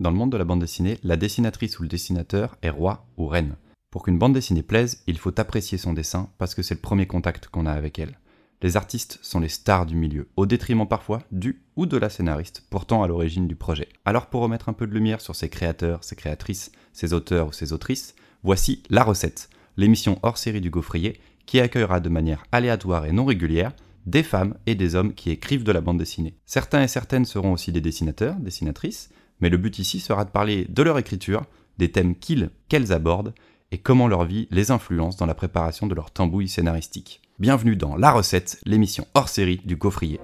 Dans le monde de la bande dessinée, la dessinatrice ou le dessinateur est roi ou reine. Pour qu'une bande dessinée plaise, il faut apprécier son dessin parce que c'est le premier contact qu'on a avec elle. Les artistes sont les stars du milieu, au détriment parfois du ou de la scénariste, pourtant à l'origine du projet. Alors pour remettre un peu de lumière sur ces créateurs, ces créatrices, ces auteurs ou ces autrices, voici La Recette, l'émission hors série du Gaufrier, qui accueillera de manière aléatoire et non régulière des femmes et des hommes qui écrivent de la bande dessinée. Certains et certaines seront aussi des dessinateurs, dessinatrices, mais le but ici sera de parler de leur écriture, des thèmes qu'ils, qu'elles abordent, et comment leur vie les influence dans la préparation de leur tambouille scénaristique. Bienvenue dans La Recette, l'émission hors série du Gaufrier.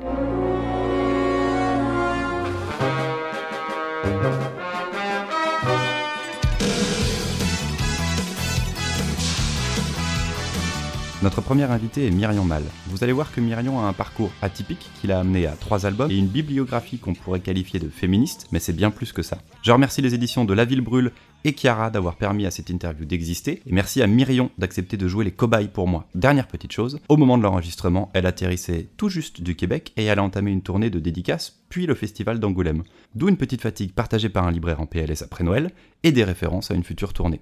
Notre première invitée est Myriam Mal. Vous allez voir que Myriam a un parcours atypique qui l'a amené à trois albums et une bibliographie qu'on pourrait qualifier de féministe, mais c'est bien plus que ça. Je remercie les éditions de La Ville Brûle et Chiara d'avoir permis à cette interview d'exister, et merci à Myriam d'accepter de jouer les cobayes pour moi. Dernière petite chose, au moment de l'enregistrement, elle atterrissait tout juste du Québec et elle a entamé une tournée de dédicaces, puis le festival d'Angoulême. D'où une petite fatigue partagée par un libraire en PLS après Noël et des références à une future tournée.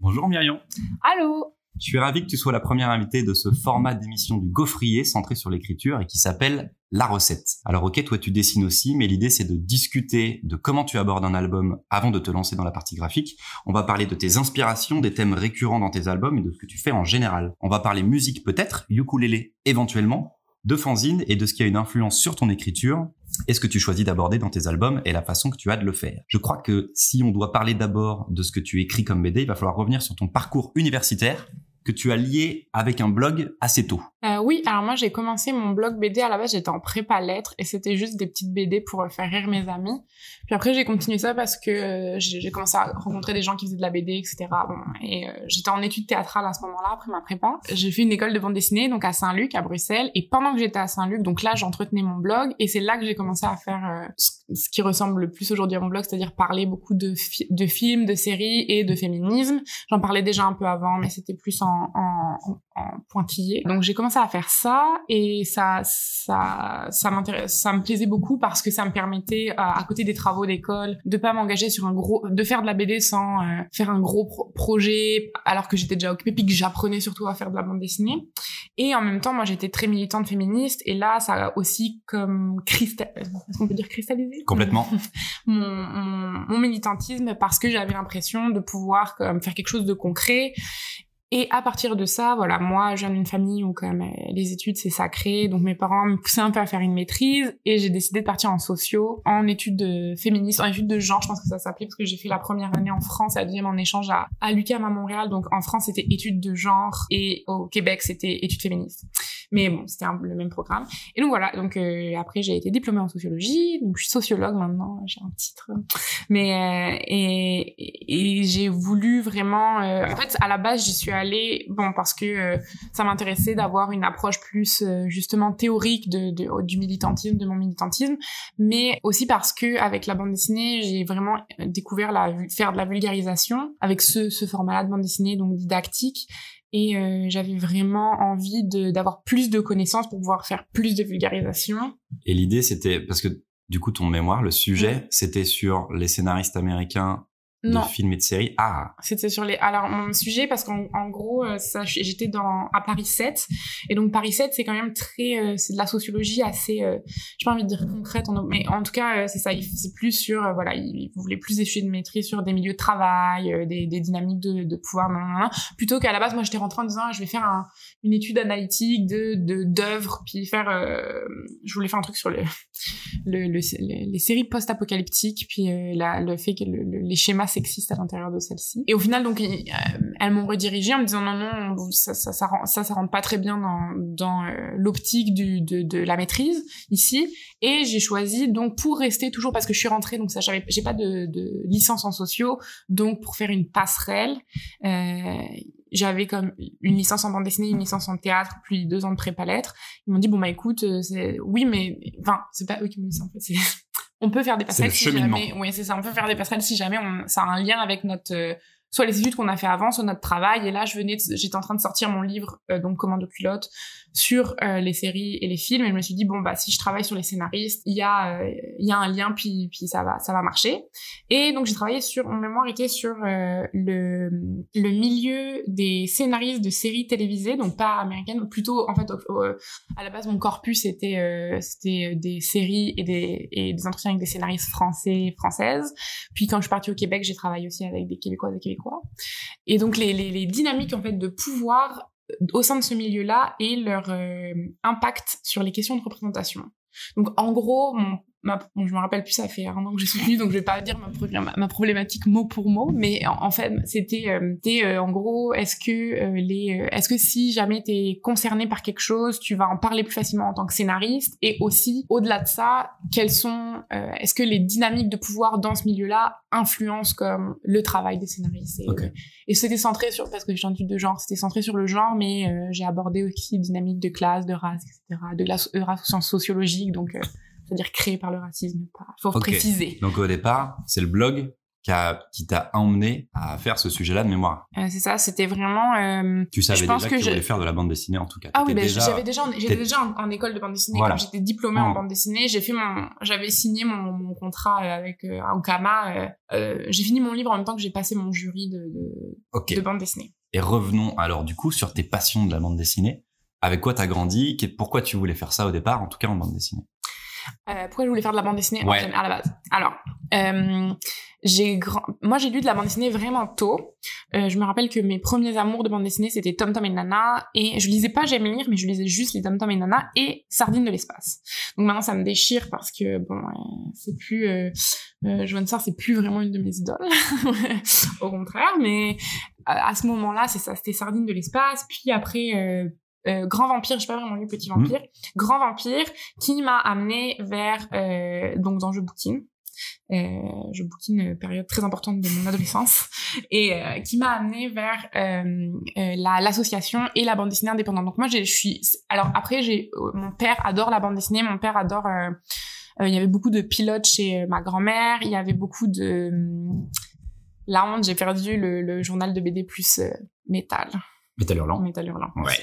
Bonjour Myriam. Allô je suis ravi que tu sois la première invitée de ce format d'émission du Gaufrier centré sur l'écriture et qui s'appelle La Recette. Alors ok, toi tu dessines aussi, mais l'idée c'est de discuter de comment tu abordes un album avant de te lancer dans la partie graphique. On va parler de tes inspirations, des thèmes récurrents dans tes albums et de ce que tu fais en général. On va parler musique peut-être, ukulélé éventuellement, de fanzine et de ce qui a une influence sur ton écriture et ce que tu choisis d'aborder dans tes albums et la façon que tu as de le faire. Je crois que si on doit parler d'abord de ce que tu écris comme BD, il va falloir revenir sur ton parcours universitaire que tu as lié avec un blog assez tôt. Euh, oui, alors moi j'ai commencé mon blog BD à la base, j'étais en prépa lettres et c'était juste des petites BD pour faire rire mes amis. Puis après j'ai continué ça parce que euh, j'ai commencé à rencontrer des gens qui faisaient de la BD, etc. Bon, et euh, j'étais en études théâtrales à ce moment-là après ma prépa. J'ai fait une école de bande dessinée donc à Saint-Luc, à Bruxelles. Et pendant que j'étais à Saint-Luc, donc là j'entretenais mon blog et c'est là que j'ai commencé à faire ce qui ressemble le plus aujourd'hui à mon blog, c'est-à-dire parler beaucoup de, films, de séries et de féminisme. J'en parlais déjà un peu avant, mais c'était plus en pointillé. Donc j'ai commencé à faire ça et ça ça ça m'intéresse ça me plaisait beaucoup parce que ça me permettait à, côté des travaux d'école de pas m'engager sur un gros de faire de la BD sans euh, faire un gros projet alors que j'étais déjà occupée puis que j'apprenais surtout à faire de la bande dessinée. Et en même temps moi j'étais très militante féministe et là ça a aussi comme cristal est-ce qu'on peut dire cristallisé? Complètement. Mon, mon, mon militantisme parce que j'avais l'impression de pouvoir comme faire quelque chose de concret et à partir de ça, voilà, moi, je viens d'une famille où quand même euh, les études c'est sacré, donc mes parents me poussaient un peu à faire une maîtrise et j'ai décidé de partir en sociaux, en études de féministes, en études de genre, je pense que ça s'appelait parce que j'ai fait la première année en France la deuxième en échange à, à l'UQAM à Montréal, donc en France c'était études de genre et au Québec c'était études féministes. Mais bon, c'était le même programme. Et donc voilà, donc euh, après j'ai été diplômée en sociologie, donc je suis sociologue maintenant, j'ai un titre. Mais euh, et, et j'ai voulu vraiment, euh, en fait à la base j'y suis allée, bon parce que euh, ça m'intéressait d'avoir une approche plus justement théorique de, de, du militantisme, de mon militantisme, mais aussi parce que avec la bande dessinée j'ai vraiment découvert la faire de la vulgarisation avec ce, ce format-là de bande dessinée donc didactique. Et euh, j'avais vraiment envie d'avoir plus de connaissances pour pouvoir faire plus de vulgarisation. Et l'idée c'était parce que du coup ton mémoire, le sujet, c'était sur les scénaristes américains de films et de séries. Ah. C'était sur les. Alors mon sujet parce qu'en en gros, euh, ça, j'étais dans à Paris 7 et donc Paris 7 c'est quand même très, euh, c'est de la sociologie assez, euh, j'ai pas envie de dire concrète, mais en tout cas c'est ça. C'est plus sur voilà, il, voulait plus des de maîtrise sur des milieux de travail, des, des dynamiques de, de pouvoir, plutôt qu'à la base moi j'étais rentrée en disant ah, je vais faire un, une étude analytique de d'œuvres puis faire, je voulais faire un truc sur le, le, les séries post-apocalyptiques puis la, le fait que les schémas sexiste à l'intérieur de celle-ci. Et au final, donc, euh, elles m'ont redirigée en me disant non, non, ça, ça, ça, ça, ça rentre pas très bien dans, dans euh, l'optique de, de la maîtrise ici. Et j'ai choisi donc pour rester toujours parce que je suis rentrée, donc ça, j'avais, j'ai pas de, de licence en sociaux, donc pour faire une passerelle. Euh, j'avais comme une licence en bande dessinée, une licence en théâtre, puis deux ans de prépa lettres. Ils m'ont dit bon bah écoute, c'est oui mais enfin c'est pas eux qui m'ont dit ça en fait, on peut faire des passerelles si jamais. Oui, c'est ça. On peut faire des passerelles si jamais on, ça a un lien avec notre euh, soit les études qu'on a fait avant, soit notre travail. Et là, je venais, j'étais en train de sortir mon livre, euh, donc Commando pilote, sur euh, les séries et les films. Et je me suis dit bon bah si je travaille sur les scénaristes, il y a, euh, il y a un lien, puis puis ça va, ça va marcher. Et donc j'ai travaillé sur, mon mémoire était sur le le milieu des scénaristes de séries télévisées, donc pas américaines, plutôt en fait à la base mon corpus était c'était des séries et des et des entretiens avec des scénaristes français françaises. Puis quand je suis partie au Québec, j'ai travaillé aussi avec des Québécois et Québécois. Et donc les, les, les dynamiques en fait de pouvoir euh, au sein de ce milieu-là et leur euh, impact sur les questions de représentation. Donc en gros, mon je me rappelle plus, ça fait un an que j'ai soutenu, donc je vais pas dire ma, ma, problématique mot pour mot, mais en, fait, c'était, euh, euh, en gros, est-ce que euh, les, euh, est-ce que si jamais t'es concerné par quelque chose, tu vas en parler plus facilement en tant que scénariste, et aussi, au-delà de ça, quelles sont, est-ce que les dynamiques de pouvoir dans ce milieu-là influencent comme le travail des scénaristes? Et, et c'était centré sur, parce que j'ai un de genre, c'était centré sur le genre, mais j'ai abordé aussi les dynamiques de classe, de race, etc., de la science sociologique, donc c'est-à-dire créé par le racisme. Faut préciser. Donc au départ, c'est le blog qui, t'a emmené à faire ce sujet-là de mémoire. Euh, c'est ça, c'était vraiment. Euh, tu savais déjà que, tu voulais faire de la bande dessinée en tout cas. Ah oui, ben, j'avais déjà, j'étais déjà en, école de bande dessinée. Quand j'étais diplômée en mmh. bande dessinée, j'ai fait mon, j'avais signé mon, mon, contrat avec euh, Ankama. Euh, j'ai fini mon livre en même temps que j'ai passé mon jury de, de, de bande dessinée. Et revenons alors du coup sur tes passions de la bande dessinée. Avec quoi t'as grandi? Pourquoi tu voulais faire ça au départ, en tout cas en bande dessinée? Euh, pourquoi je voulais faire de la bande dessinée à la base? Alors, euh, j'ai grand... moi j'ai lu de la bande dessinée vraiment tôt. Euh, je me rappelle que mes premiers amours de bande dessinée c'était Tom Tom et Nana. Et je lisais pas J'aime lire mais je lisais juste les Tom Tom et Nana et Sardine de l'espace. Donc maintenant ça me déchire parce que bon c'est plus euh, euh, Joanne Sarr c'est plus vraiment une de mes idoles. Au contraire mais à ce moment-là c'est ça c'était Sardine de l'espace. Puis après euh, euh, Grand Vampire, j'ai pas vraiment lu Petit Vampire, hmm. Grand Vampire, qui m'a amené vers euh, donc dans Je bouquine. Euh, je bouquine une période très importante de mon adolescence et euh, qui m'a amené vers euh, la l'association et la bande dessinée indépendante. Donc moi je suis alors après j'ai mon père adore la bande dessinée, mon père adore il y avait beaucoup de pilotes chez ma grand-mère, il y avait beaucoup de la honte, j'ai perdu le, le, journal de BD plus métal. Métal hurlant. Métal hurlant. Ouais.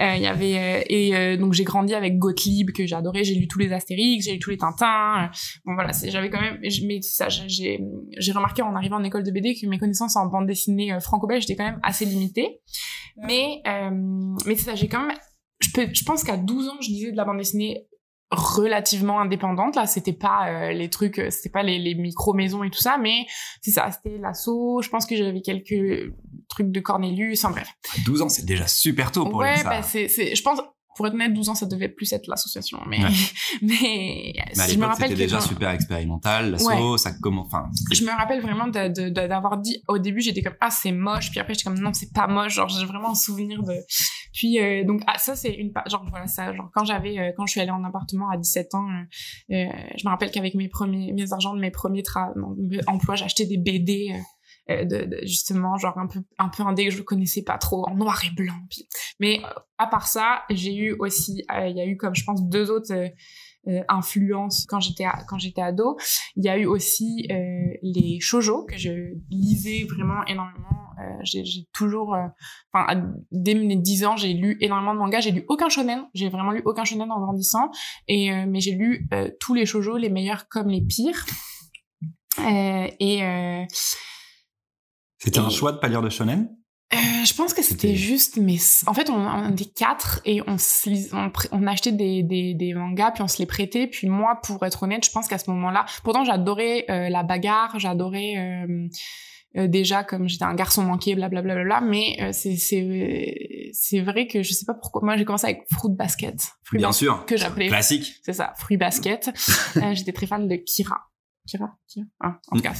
Euh, il y avait euh, et euh, donc j'ai grandi avec Gottlieb que j'adorais. J'ai lu tous les Astérix, j'ai lu tous les Tintins. bon voilà, j'avais quand même. Mais ça, j'ai j'ai remarqué en arrivant en école de BD que mes connaissances en bande dessinée franco-belge étaient quand même assez limitées. Mais mais c'est ça, j'ai quand même. Je, peux, je pense qu'à 12 ans, je lisais de la bande dessinée relativement indépendante là c'était pas euh, les trucs euh, c'était pas les, les micro maisons et tout ça mais c'est ça c'était l'assaut je pense que j'avais quelques trucs de Cornelius en bref 12 ans c'est déjà super tôt pour ouais ça. bah c'est c'est je pense pour être honnête, 12 ans, ça devait plus être l'association. Mais, mais, je me rappelle. C'était déjà super expérimental, l'assaut, ça comment, enfin. Je me rappelle vraiment d'avoir dit, au début, j'étais comme, ah, c'est moche. Puis après, j'étais comme, non, c'est pas moche. Genre, j'ai vraiment un souvenir de, puis, euh, donc, ah, ça, c'est une, genre, voilà, ça, genre, quand j'avais, euh, quand je suis allée en appartement à 17 ans, euh, je me rappelle qu'avec mes premiers, mes argents de mes premiers emplois, j'achetais des BD, euh, justement genre un peu un peu que je connaissais pas trop en noir et blanc mais euh, à part ça j'ai eu aussi euh, il y a eu comme je pense deux autres influences quand j'étais quand j'étais ado. Il y a eu aussi les shojo que je lisais vraiment énormément. J'ai toujours enfin dès mes 10 ans j'ai lu énormément de mangas. J'ai lu aucun shonen. J'ai vraiment lu aucun shonen en grandissant. Et mais j'ai lu tous les shojo les meilleurs comme les pires. Et c'était un choix de pas lire de shonen? Euh, je pense que c'était juste, mais en fait, on, on était quatre et on, on, on achetait des, des, des, mangas puis on se les prêtait. Puis moi, pour être honnête, je pense qu'à ce moment-là, pourtant j'adorais euh, la bagarre, j'adorais euh, déjà comme j'étais un garçon manqué, blablabla, bla, bla, bla, mais c'est c'est c'est vrai que je sais pas pourquoi. Moi, j'ai commencé avec Fruit Basket, Fruit Bien sûr, que j'appelais classique. C'est ça, Fruit Basket. j'étais très fan de Kira. Kira, Kira. Ah, en tout cas.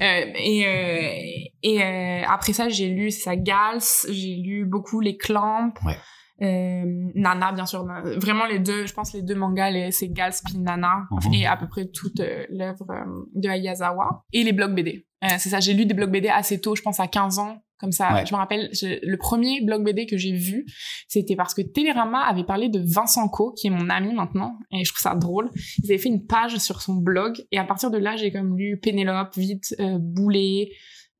Euh, et euh, et euh, après ça, j'ai lu sa Gals, j'ai lu beaucoup les Clamps. Ouais. Euh, Nana, bien sûr. Vraiment les deux, je pense les deux mangas, c'est Gals puis Nana. Mhm. Et à peu près toute l'œuvre de Ayazawa. Et les blogs BD. c'est ça, j'ai lu des blogs BD assez tôt, je pense à 15 ans. Comme ça, je me rappelle, le premier blog BD que j'ai vu, c'était parce que Télérama avait parlé de Vincent Co, qui est mon ami maintenant, et je trouve ça drôle. Ils avaient fait une page sur son blog, et à partir de là, j'ai comme lu Pénélope, Vite, euh, Boulet,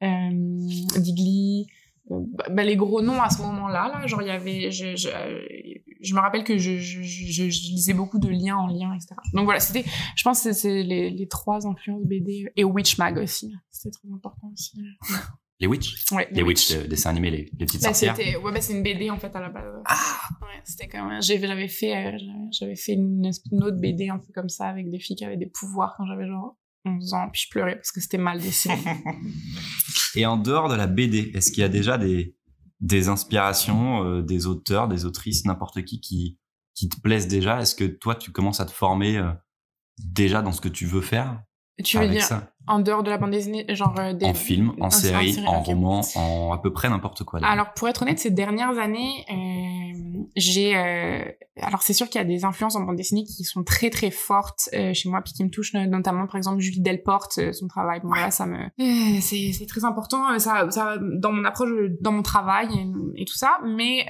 euh, Digli, euh, bah, bah, les gros noms à ce moment-là, là, genre il y avait, je, je, je me rappelle que je, je, je, lisais beaucoup de liens en liens, etc. Donc voilà, c'était, je pense que c'est les, les trois influences BD et Witch Mag aussi, c'était très important aussi. Les Witch Ouais. Les, Witch, Witch dessins animés, les, les petites bah, sorcières? Ouais, bah, c'est une BD en fait à la base. Ah Ouais, c'était quand même. J'avais fait, euh, j'avais fait une, une, autre BD un peu comme ça avec des filles qui avaient des pouvoirs quand j'avais genre 11 ans, puis je pleurais parce que c'était mal dessiné. Et en dehors de la BD, est-ce qu'il y a déjà des, des inspirations, euh, des auteurs, des autrices, n'importe qui, qui qui te plaisent déjà? Est-ce que toi, tu commences à te former euh, déjà dans ce que tu veux faire? Tu veux dire ça en dehors de la bande dessinée, genre euh, des... en film, en, série, en, roman, en à peu près n'importe quoi. Alors pour être honnête, ces dernières années, euh, j'ai euh... alors c'est sûr qu'il y a des influences en bande dessinée qui sont très très fortes euh, chez moi, puis qui me touchent notamment par exemple Julie Delporte, euh, son travail. Bon là, ça me c'est c'est très important, ça ça dans mon approche, dans mon travail et, et tout ça, mais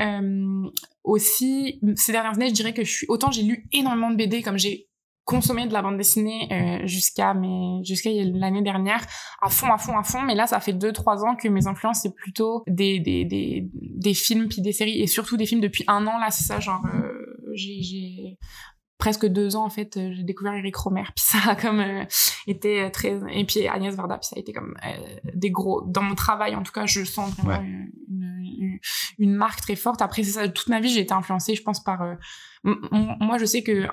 aussi ces dernières années, je dirais que je suis autant j'ai lu énormément de BD comme j'ai consommé de la bande dessinée euh, jusqu'à mes jusqu'à l'année dernière à fond à fond à fond. Mais là ça fait deux trois ans que mes influences c'est plutôt des, des des des films puis des séries et surtout des films depuis un an là c'est ça genre euh, j'ai j'ai presque deux ans en fait j'ai découvert Eric Romer puis ça a comme euh, été très et puis Agnès Varda puis ça a été comme des gros dans mon travail en tout cas je sens vraiment une, une, une, marque très forte. Après c'est ça toute ma vie j'ai été influencée je pense par moi je sais que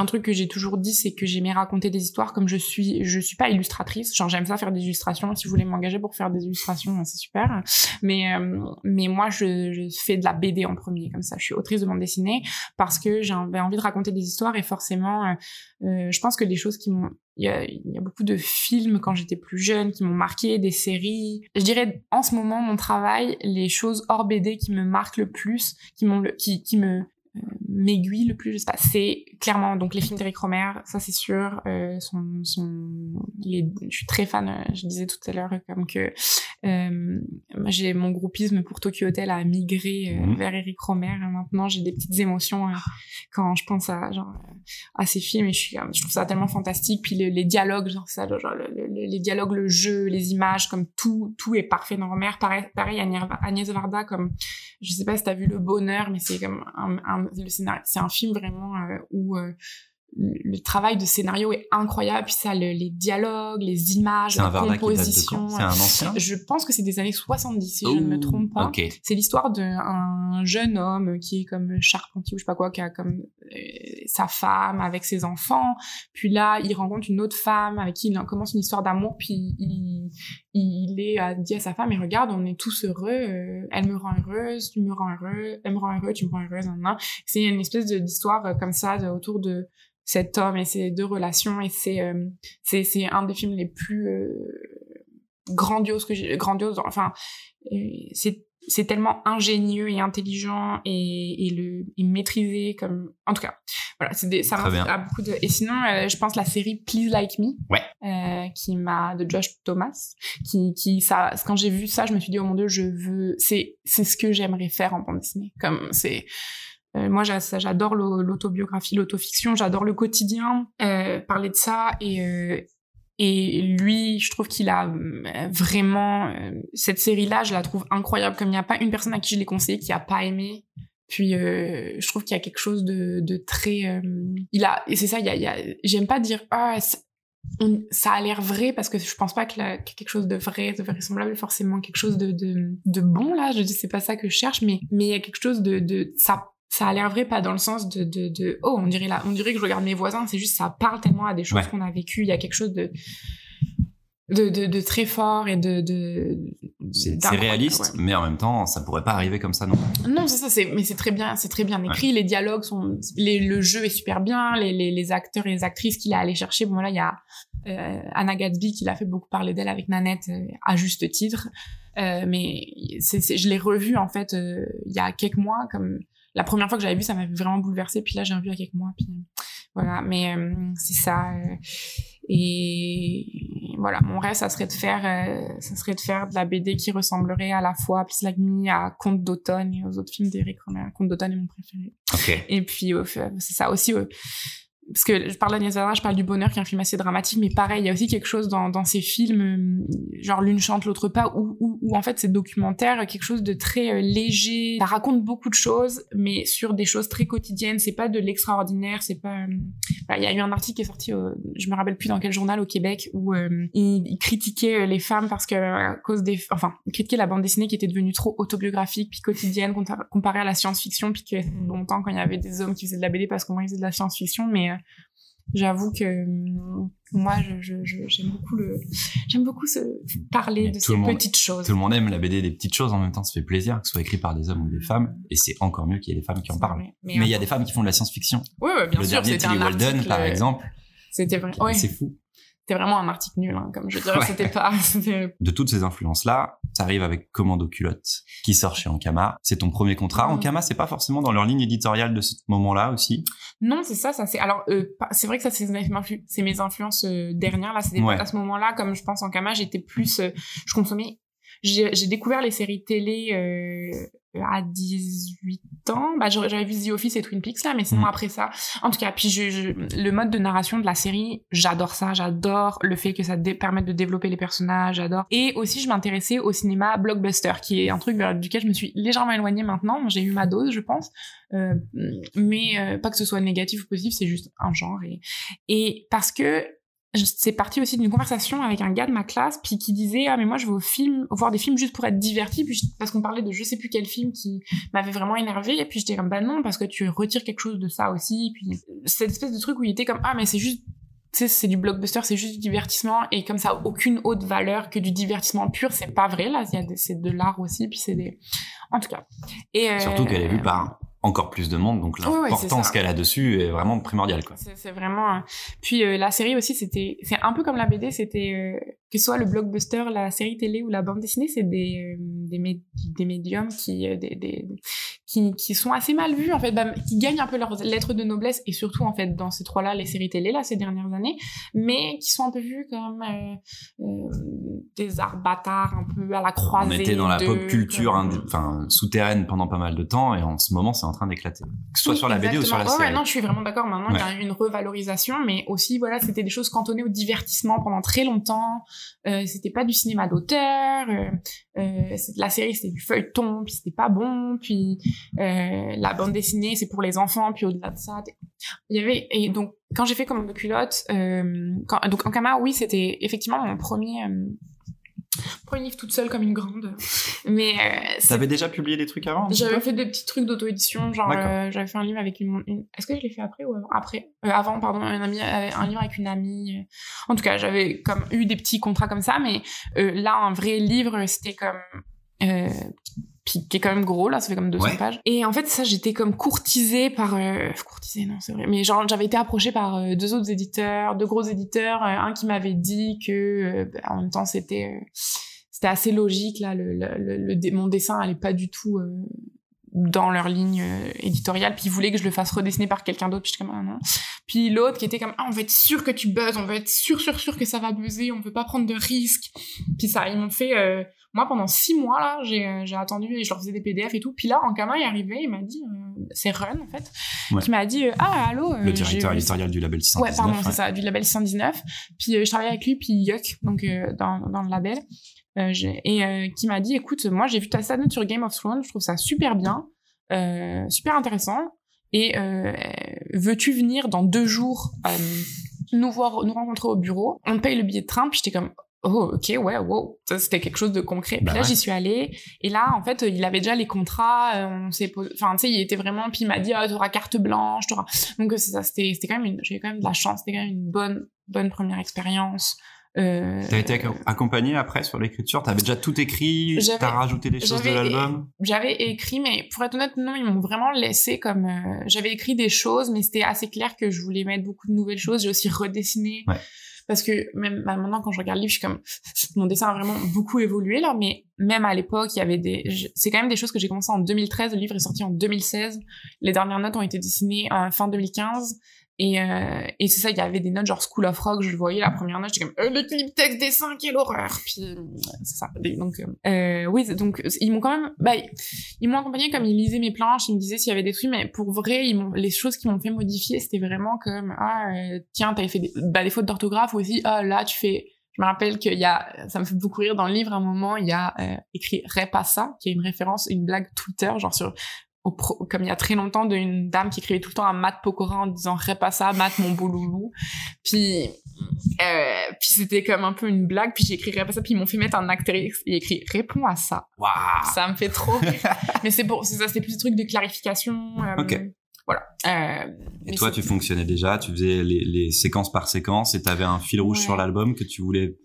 un truc que j'ai toujours dit, c'est que j'aimais raconter des histoires comme je suis, je suis pas illustratrice. Genre, j'aime ça faire des illustrations. Si vous voulez m'engager pour faire des illustrations, c'est super. Mais, euh, mais moi, je, fais de la BD en premier, comme ça. Je suis autrice de bande dessinée parce que j'avais envie de raconter des histoires et forcément, euh, euh je pense que les choses qui m'ont, il y a, beaucoup de films quand j'étais plus jeune qui m'ont marqué, des séries. Je dirais, en ce moment, mon travail, les choses hors BD qui me marquent le plus, qui m'ont, qui, qui me, m'aiguille le plus, je sais pas. C'est clairement donc les films d'Eric Romer, ça c'est sûr. Euh, son, son, je suis très fan. Euh, je disais tout à l'heure comme que euh, j'ai mon groupisme pour Tokyo Hotel a migré euh, mhm. vers Eric Romer. Maintenant, j'ai des petites émotions quand je pense à genre à ces films et je suis, je trouve ça tellement fantastique. Puis les dialogues, genre ça, genre les dialogues, le jeu, les images, comme tout, tout est parfait dans Romer. Pareil, pareil Agnès Varda, comme je sais pas si t'as vu Le Bonheur, mais c'est comme un, un, le scénario, c'est un film vraiment où euh, le travail de scénario est incroyable puis ça les dialogues les images la composition c'est un ancien? Je pense que c'est des années 70 si je ne me trompe pas. c'est l'histoire d'un jeune homme qui est comme charpentier ou je sais pas quoi qui a comme euh, sa femme avec ses enfants. Puis là il rencontre une autre femme avec qui il commence une histoire d'amour puis il, il est à, dit à sa femme et regarde on est tous heureux euh, elle me rend heureuse tu me rends heureux elle me rend heureux tu me rends heureuse c'est une espèce d'histoire euh, comme ça autour de cet homme et ses deux relations et c'est euh, c'est c'est un des films les plus euh, grandioses que j'ai grandiose enfin euh, c'est c'est tellement ingénieux et intelligent et, et le et maîtrisé comme en tout cas voilà c'est ça m'a beaucoup de et sinon je pense la série Please Like Me ouais. qui m'a de Josh Thomas qui qui ça quand j'ai vu ça je me suis dit oh mon dieu je veux c'est c'est ce que j'aimerais faire en bande dessinée comme c'est moi, j'adore l'autobiographie, l'autofiction, j'adore le quotidien, euh, parler de ça. Et, euh, et lui, je trouve qu'il a euh, vraiment... Euh, cette série-là, je la trouve incroyable. Comme il n'y a pas une personne à qui je l'ai conseillé qui a pas aimé. Puis je trouve qu'il y a quelque chose de, de très... il a... Et c'est ça, y a... Y a J'aime pas dire... Ah, ça a l'air vrai parce que je pense pas qu'il y a quelque chose de vrai, de vraisemblable, forcément quelque chose de, de, de bon là. Je dis c'est pas ça que je cherche, mais mais il y a quelque chose de, de ça ça a l'air vrai pas dans le sens de, de, de oh on dirait là on dirait que je regarde mes voisins c'est juste ça parle tellement à des choses qu'on a vécues il y a quelque chose de de, de, de très fort et de, de c'est réaliste mais en même temps ça pourrait pas arriver comme ça non? Non c'est ça c'est mais c'est très bien c'est très bien écrit les dialogues sont les, le jeu est super bien les, les, les acteurs et les actrices qu'il a allé chercher bon là il y a euh, Anna Gatsby qui l'a fait beaucoup parler d'elle avec Nanette euh, à juste titre euh, mais c'est je l'ai revu en fait euh, il y a quelques mois comme la première fois que j'avais vu, ça m'avait vraiment bouleversée. Puis là, j'ai revu il y a quelques mois. Puis voilà, mais euh, c'est ça. Euh, et voilà, mon rêve, ça serait de faire, euh, ça serait de faire de la BD qui ressemblerait à la fois à Plus à Conte d'automne et aux autres films d'Eric Romer. Conte d'automne est mon préféré. Okay. Et puis, c'est ça aussi parce que je parle d'Agnès Varda, je parle du Bonheur, qui est un film assez dramatique, mais pareil, il y a aussi quelque chose dans, dans ces films, euh, genre l'une chante, l'autre pas, où, où, où, en fait c'est documentaire, quelque chose de très euh, léger. Ça raconte beaucoup de choses, mais sur des choses très quotidiennes. C'est pas de l'extraordinaire, c'est pas. Euh, il y a eu un article qui est sorti, je me rappelle plus dans quel journal au Québec, où il, il, critiquait les femmes parce que à cause des, enfin, il critiquait la bande dessinée qui était devenue trop autobiographique puis quotidienne comparée à la science-fiction, puis que longtemps quand il y avait des hommes qui faisaient de la BD parce qu'au moins de la science-fiction, mais j'avoue que hum, moi j'aime je, je, beaucoup le j'aime beaucoup se parler de ces petites choses. tout le monde aime la BD des petites choses en même temps ça fait plaisir que ce soit écrit par des hommes ou des femmes et c'est encore mieux qu'il y ait des femmes qui en parlent. mais il y a des femmes qui font de la science-fiction. Oui ouais, bien le sûr dernier Tilly Walden par exemple c'était vrai ouais. c'est fou c'était vraiment un article nul, hein, comme je dirais. C'était pas. De toutes ces influences-là, t'arrives avec Commando culotte, qui sort chez Ankama. C'est ton premier contrat. Mm. Ankama, c'est pas forcément dans leur ligne éditoriale de ce moment-là aussi? Non, c'est ça. Ça c'est. Alors, euh, c'est vrai que ça c'est mes influences euh, dernières. Là, c'était à ce moment-là, comme je pense Ankama, j'étais plus. Euh, je consommais j'ai découvert les séries télé euh, à 18 ans. Bah, j'avais vu The Office et Twin Peaks là, mais sinon mm. après ça, en tout cas, puis je, le mode de narration de la série, j'adore ça, j'adore le fait que ça permette de développer les personnages, j'adore. Et aussi, je m'intéressais au cinéma blockbuster, qui est un truc vers duquel je me suis légèrement éloignée maintenant. J'ai eu ma dose, je pense, euh, mais euh, pas que ce soit négatif ou positif, c'est juste un genre. Et, et parce que c'est parti aussi d'une conversation avec un gars de ma classe puis qui disait ah mais moi je vais au film voir des films juste pour être diverti puis parce qu'on parlait de je sais plus quel film qui m'avait vraiment énervé et puis j'étais comme bah non parce que tu retires quelque chose de ça aussi puis cette espèce de truc où il était comme ah mais c'est juste c'est du blockbuster c'est juste du divertissement et comme ça aucune autre valeur que du divertissement pur c'est pas vrai là c'est de l'art aussi puis c'est des en tout cas. Et euh, surtout qu'elle est vue par encore plus de monde, donc l'importance qu'elle a dessus est vraiment primordiale. quoi. C'est vraiment. Puis euh, la série aussi, c'était, c'est un peu comme la BD, c'était euh, que ce soit le blockbuster, la série télé ou la bande dessinée, c'est des, euh, des, des médiums qui, euh, des, des, qui, qui sont assez mal vus, en fait, bah, qui gagnent un peu leurs lettres de noblesse, et surtout, en fait, dans ces trois-là, les séries télé, là, ces dernières années, mais qui sont un peu vus comme euh, euh des arts bâtards, un peu à la croisée. On était dans la pop culture enfin, souterraine pendant pas mal de temps, et en ce moment, c'est en train d'éclater. Que ce soit sur la BD ou sur la série. Ouais, non, je suis vraiment d'accord. Maintenant, il y a une revalorisation, mais aussi, voilà, c'était des choses cantonnées au divertissement pendant très longtemps. Euh, c'était pas du cinéma d'auteur, euh, euh, la série c'était du feuilleton, puis c'était pas bon, puis euh, la bande dessinée c'est pour les enfants, puis au-delà de ça, il y avait et donc quand j'ai fait comme de culotte, euh, quand, donc en Kama, oui c'était effectivement mon premier Premier livre toute seule comme une grande. Mais euh, t'avais déjà publié des trucs avant J'avais fait des petits trucs d'auto-édition, genre euh, j'avais fait un livre avec une. Est-ce que je l'ai fait après ou avant? Après, euh, avant, pardon, un ami, un livre avec une amie. En tout cas, j'avais comme eu des petits contrats comme ça, mais là, un vrai livre, c'était comme puis qui est quand même gros là ça fait comme 200 pages. Et en fait ça j'étais comme courtisée par euh... courtisée non c'est vrai mais genre j'avais été approchée par euh, deux autres éditeurs deux gros éditeurs euh, un qui m'avait dit que euh, bah, en même temps c'était c'était assez logique là le, le, le, mon dessin allait pas du tout dans leur ligne éditoriale puis ils voulaient que je le fasse redessiner par quelqu'un d'autre puis j'étais comme ah, non puis l'autre qui était comme ah on veut être sûr que tu buzzes on veut être sûr sûr sûr que ça va buzzer on veut pas prendre de risques puis ça ils m'ont fait moi, pendant six mois, là, j'ai, euh, j'ai attendu et je leur faisais des PDF et tout. Puis là, en gamin est arrivé, il m'a dit, euh, c'est Run, en fait, qui m'a dit, euh, ah, allô. le directeur éditorial du label 619. Ouais, pardon, c'est ça, du label 619. Puis je travaillais avec lui, puis Yuck, donc dans, dans le label. Et qui m'a dit, écoute, moi, j'ai vu ta note sur Game of Thrones, je trouve ça super bien, super intéressant. Et veux-tu venir dans deux jours nous voir, nous rencontrer au bureau? On paye le billet de train, puis j'étais comme, oh ok ouais wow. Ça c'était quelque chose de concret. Puis bah là j'y suis allée. Et là en fait il avait déjà les contrats euh, on s'est enfin tu sais il était vraiment puis il m'a dit ah, t'auras carte blanche t'auras donc ça c'était c'était quand même une j'ai quand même de la chance c'était quand même une bonne bonne première expérience euh, T'as été accompagné après sur l'écriture? T'avais déjà tout écrit? T'as rajouté des choses de l'album? J'avais écrit, mais pour être honnête, non, ils m'ont vraiment laissé comme... Euh, j'avais écrit des choses, mais c'était assez clair que je voulais mettre beaucoup de nouvelles choses. J'ai aussi redessiné. Ouais parce que même bah, maintenant quand je regarde le livre, je suis comme mon dessin a vraiment beaucoup évolué là, mais même à l'époque, il y avait des, c'est quand même des choses que j'ai commencé en 2013. Le livre est sorti en 2016. Les dernières notes ont été dessinées en fin 2015. Et, euh, et c'est ça, il y avait des notes genre School of Rock, je le voyais la première note, j'étais comme euh, le clip texte dessin, quelle horreur. Puis c'est ça. Donc euh, oui, donc ils m'ont quand même, bah ils m'ont accompagné comme ils lisaient mes planches, ils me disaient s'il y avait des trucs, mais pour vrai, ils m'ont, les choses qui m'ont fait modifier, c'était vraiment comme ah euh, tiens t'avais fait des, bah, des fautes d'orthographe aussi, ah là tu fais je me rappelle qu'il y a, ça me fait beaucoup rire dans le livre, à un moment, il y a euh, écrit Repassa, qui est une référence, une blague Twitter, genre sur comme il y a très longtemps d'une dame qui écrivait tout le temps à Matt Pokora en disant ça Matt mon beau loulou puis euh, puis c'était comme un peu une blague puis j'ai écrit ça puis ils m'ont fait mettre un actrice et écrit réponds à ça. Wow. ça me fait trop mais c'est pour c'est ça c'était plus des trucs de clarification euh, voilà. Euh, et toi tu fonctionnais déjà tu faisais les, les séquences par séquence et t'avais un fil rouge sur l'album que tu voulais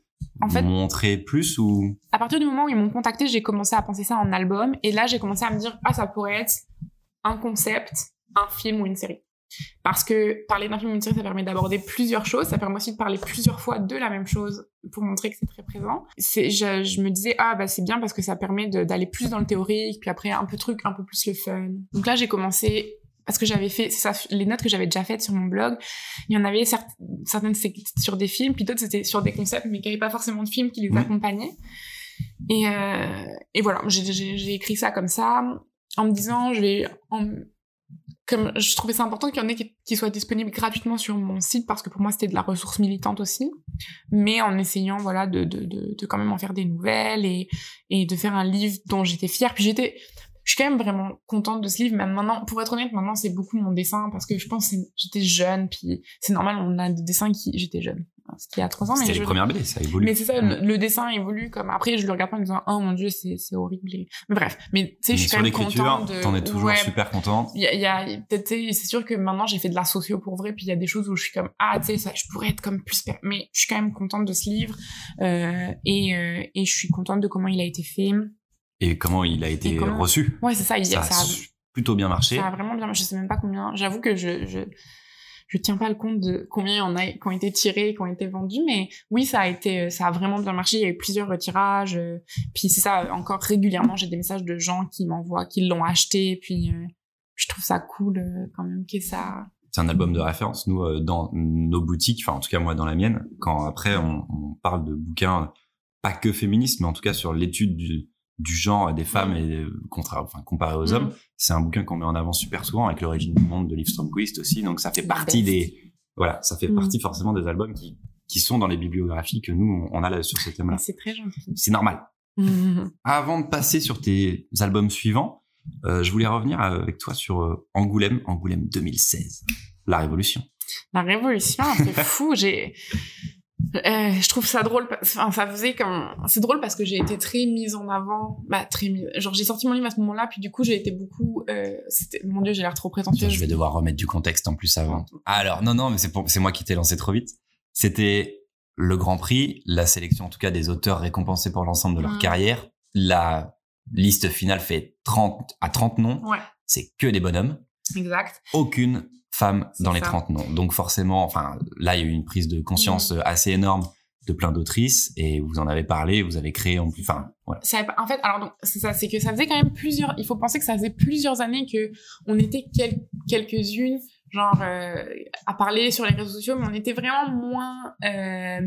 en fait, montrer plus ou? À partir du moment où ils m'ont contacté, j'ai commencé à penser ça en album et là j'ai commencé à me dire ah ça pourrait être un concept, un film ou une série. Parce que parler d'un film ou une série, ça permet d'aborder plusieurs choses, ça permet aussi de parler plusieurs fois de la même chose pour montrer que c'est très présent. C'est, je, je, me disais, ah bah c'est bien parce que ça permet d'aller plus dans le théorique, puis après un peu truc, un peu plus le fun. Donc là, j'ai commencé parce que j'avais fait ça, les notes que j'avais déjà faites sur mon blog, il y en avait certaines sur des films, puis d'autres c'était sur des concepts, mais qu'il n'y avait pas forcément de films qui les accompagnaient. Et, euh, et voilà, j'ai écrit ça comme ça, en me disant, je vais, comme je trouvais ça important qu'il y en ait qui, soient disponibles gratuitement sur mon site parce que pour moi c'était de la ressource militante aussi, mais en essayant voilà de, de, de, de quand même en faire des nouvelles et, et de faire un livre dont j'étais fière. Puis j'étais je suis quand même vraiment contente de ce livre. Même maintenant, pour être honnête, maintenant c'est beaucoup mon dessin parce que je pense que j'étais jeune, puis c'est normal, on a des dessins qui j'étais jeune. C'était il y a trois ans. C'était les premières BD, ça évolue. Mais c'est ça, le, dessin évolue comme après, je le regarde pas en me disant, oh mon dieu, c'est, horrible. Mais bref, mais tu sais, je suis quand même contente de... t'en es toujours super contente. Il y a, il y a peut-être, c'est sûr que maintenant j'ai fait de la socio pour vrai, puis il y a des choses où je suis comme, ah, tu sais, ça, je pourrais être comme plus, mais je suis quand même contente de ce livre, euh, et, euh, et je suis contente de comment il a été fait et comment il a été reçu. Ouais, c'est ça. Il, ça, a, plutôt bien marché. Ça a vraiment bien marché. Je sais même pas combien. J'avoue que je, je, je tiens pas le compte de combien a qui ont été tirés, qui ont été vendus, mais oui, ça a été, ça a vraiment bien marché. Il y a eu plusieurs retirages. Euh, puis c'est ça, encore régulièrement, j'ai des messages de gens qui m'envoient, qui l'ont acheté. Puis euh, je trouve ça cool euh, quand même que ça. C'est un album de référence. Nous, dans nos boutiques, enfin en tout cas moi dans la mienne, quand après on, on parle de bouquins pas que féministes, mais en tout cas sur l'étude du du genre des femmes et contre, enfin, comparé aux hommes. C'est un bouquin qu'on met en avant super souvent avec l'origine du monde de Liv Stromquist aussi. Donc ça fait partie des, voilà, ça fait partie forcément des albums qui, qui sont dans les bibliographies que nous, on a là sur ce thème-là. C'est très gentil. C'est normal. Avant de passer sur tes albums suivants, euh, je voulais revenir avec toi sur euh, Angoulême, Angoulême 2016, la révolution. La révolution, c'est fou. J'ai, euh, je trouve ça drôle enfin ça faisait comme c'est drôle parce que j'ai été très mise en avant bah très mise genre j'ai sorti mon livre à ce moment-là puis du coup j'ai été beaucoup euh, c'était mon dieu j'ai l'air trop prétentieuse. Je vais devoir remettre du contexte en plus avant. Alors non non mais c'est c'est moi qui t'ai lancé trop vite. C'était le Grand Prix la sélection en tout cas des auteurs récompensés pour l'ensemble de leur mmh. carrière. La liste finale fait 30 à 30 noms. Ouais. c'est que des bonhommes. Exact. Aucune femmes dans les 30 noms. Donc forcément, enfin là, il y a eu une prise de conscience mm. assez énorme de plein d'autrices et vous en avez parlé, vous avez créé en plus, enfin voilà. en fait, alors c'est ça, c'est que ça faisait quand même plusieurs. Il faut penser que ça faisait plusieurs années que on était quelques-unes genre euh, à parler sur les réseaux sociaux, mais on était vraiment moins euh,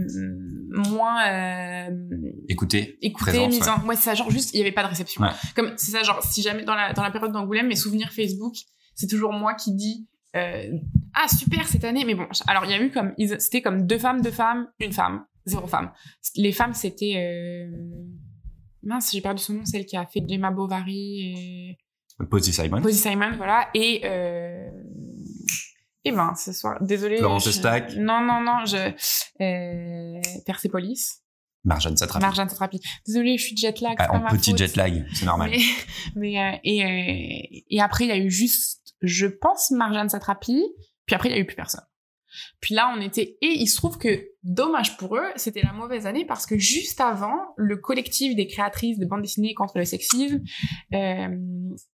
moins euh, écouté, écouté, mise en, ouais, ça genre juste il y avait pas de réception. Comme c'est ça genre si jamais dans la dans la période d'Angoulême, mes souvenirs Facebook, c'est toujours moi qui dis euh, ah super cette année mais bon alors il y a eu comme c'était comme deux femmes deux femmes une femme zéro femme les femmes c'était euh... mince j'ai perdu son nom celle qui a fait Gemma Bovary et Posy Simon Posy Simon voilà et euh... et ben ce soir désolé Florence Stack non non non je euh... Persepolis Marjane Satrapi. Marjane Satrapi. Désolée, je suis jet lag. Ah, en petit jet lag, c'est normal. Mais, mais euh, et, euh, et après, il y a eu juste je pense, Marjane Satrapi, puis après, il y a eu plus personne. Puis là, on était... Et il se trouve que, dommage pour eux, c'était la mauvaise année parce que juste avant, le collectif des créatrices de bande dessinée contre le sexisme euh,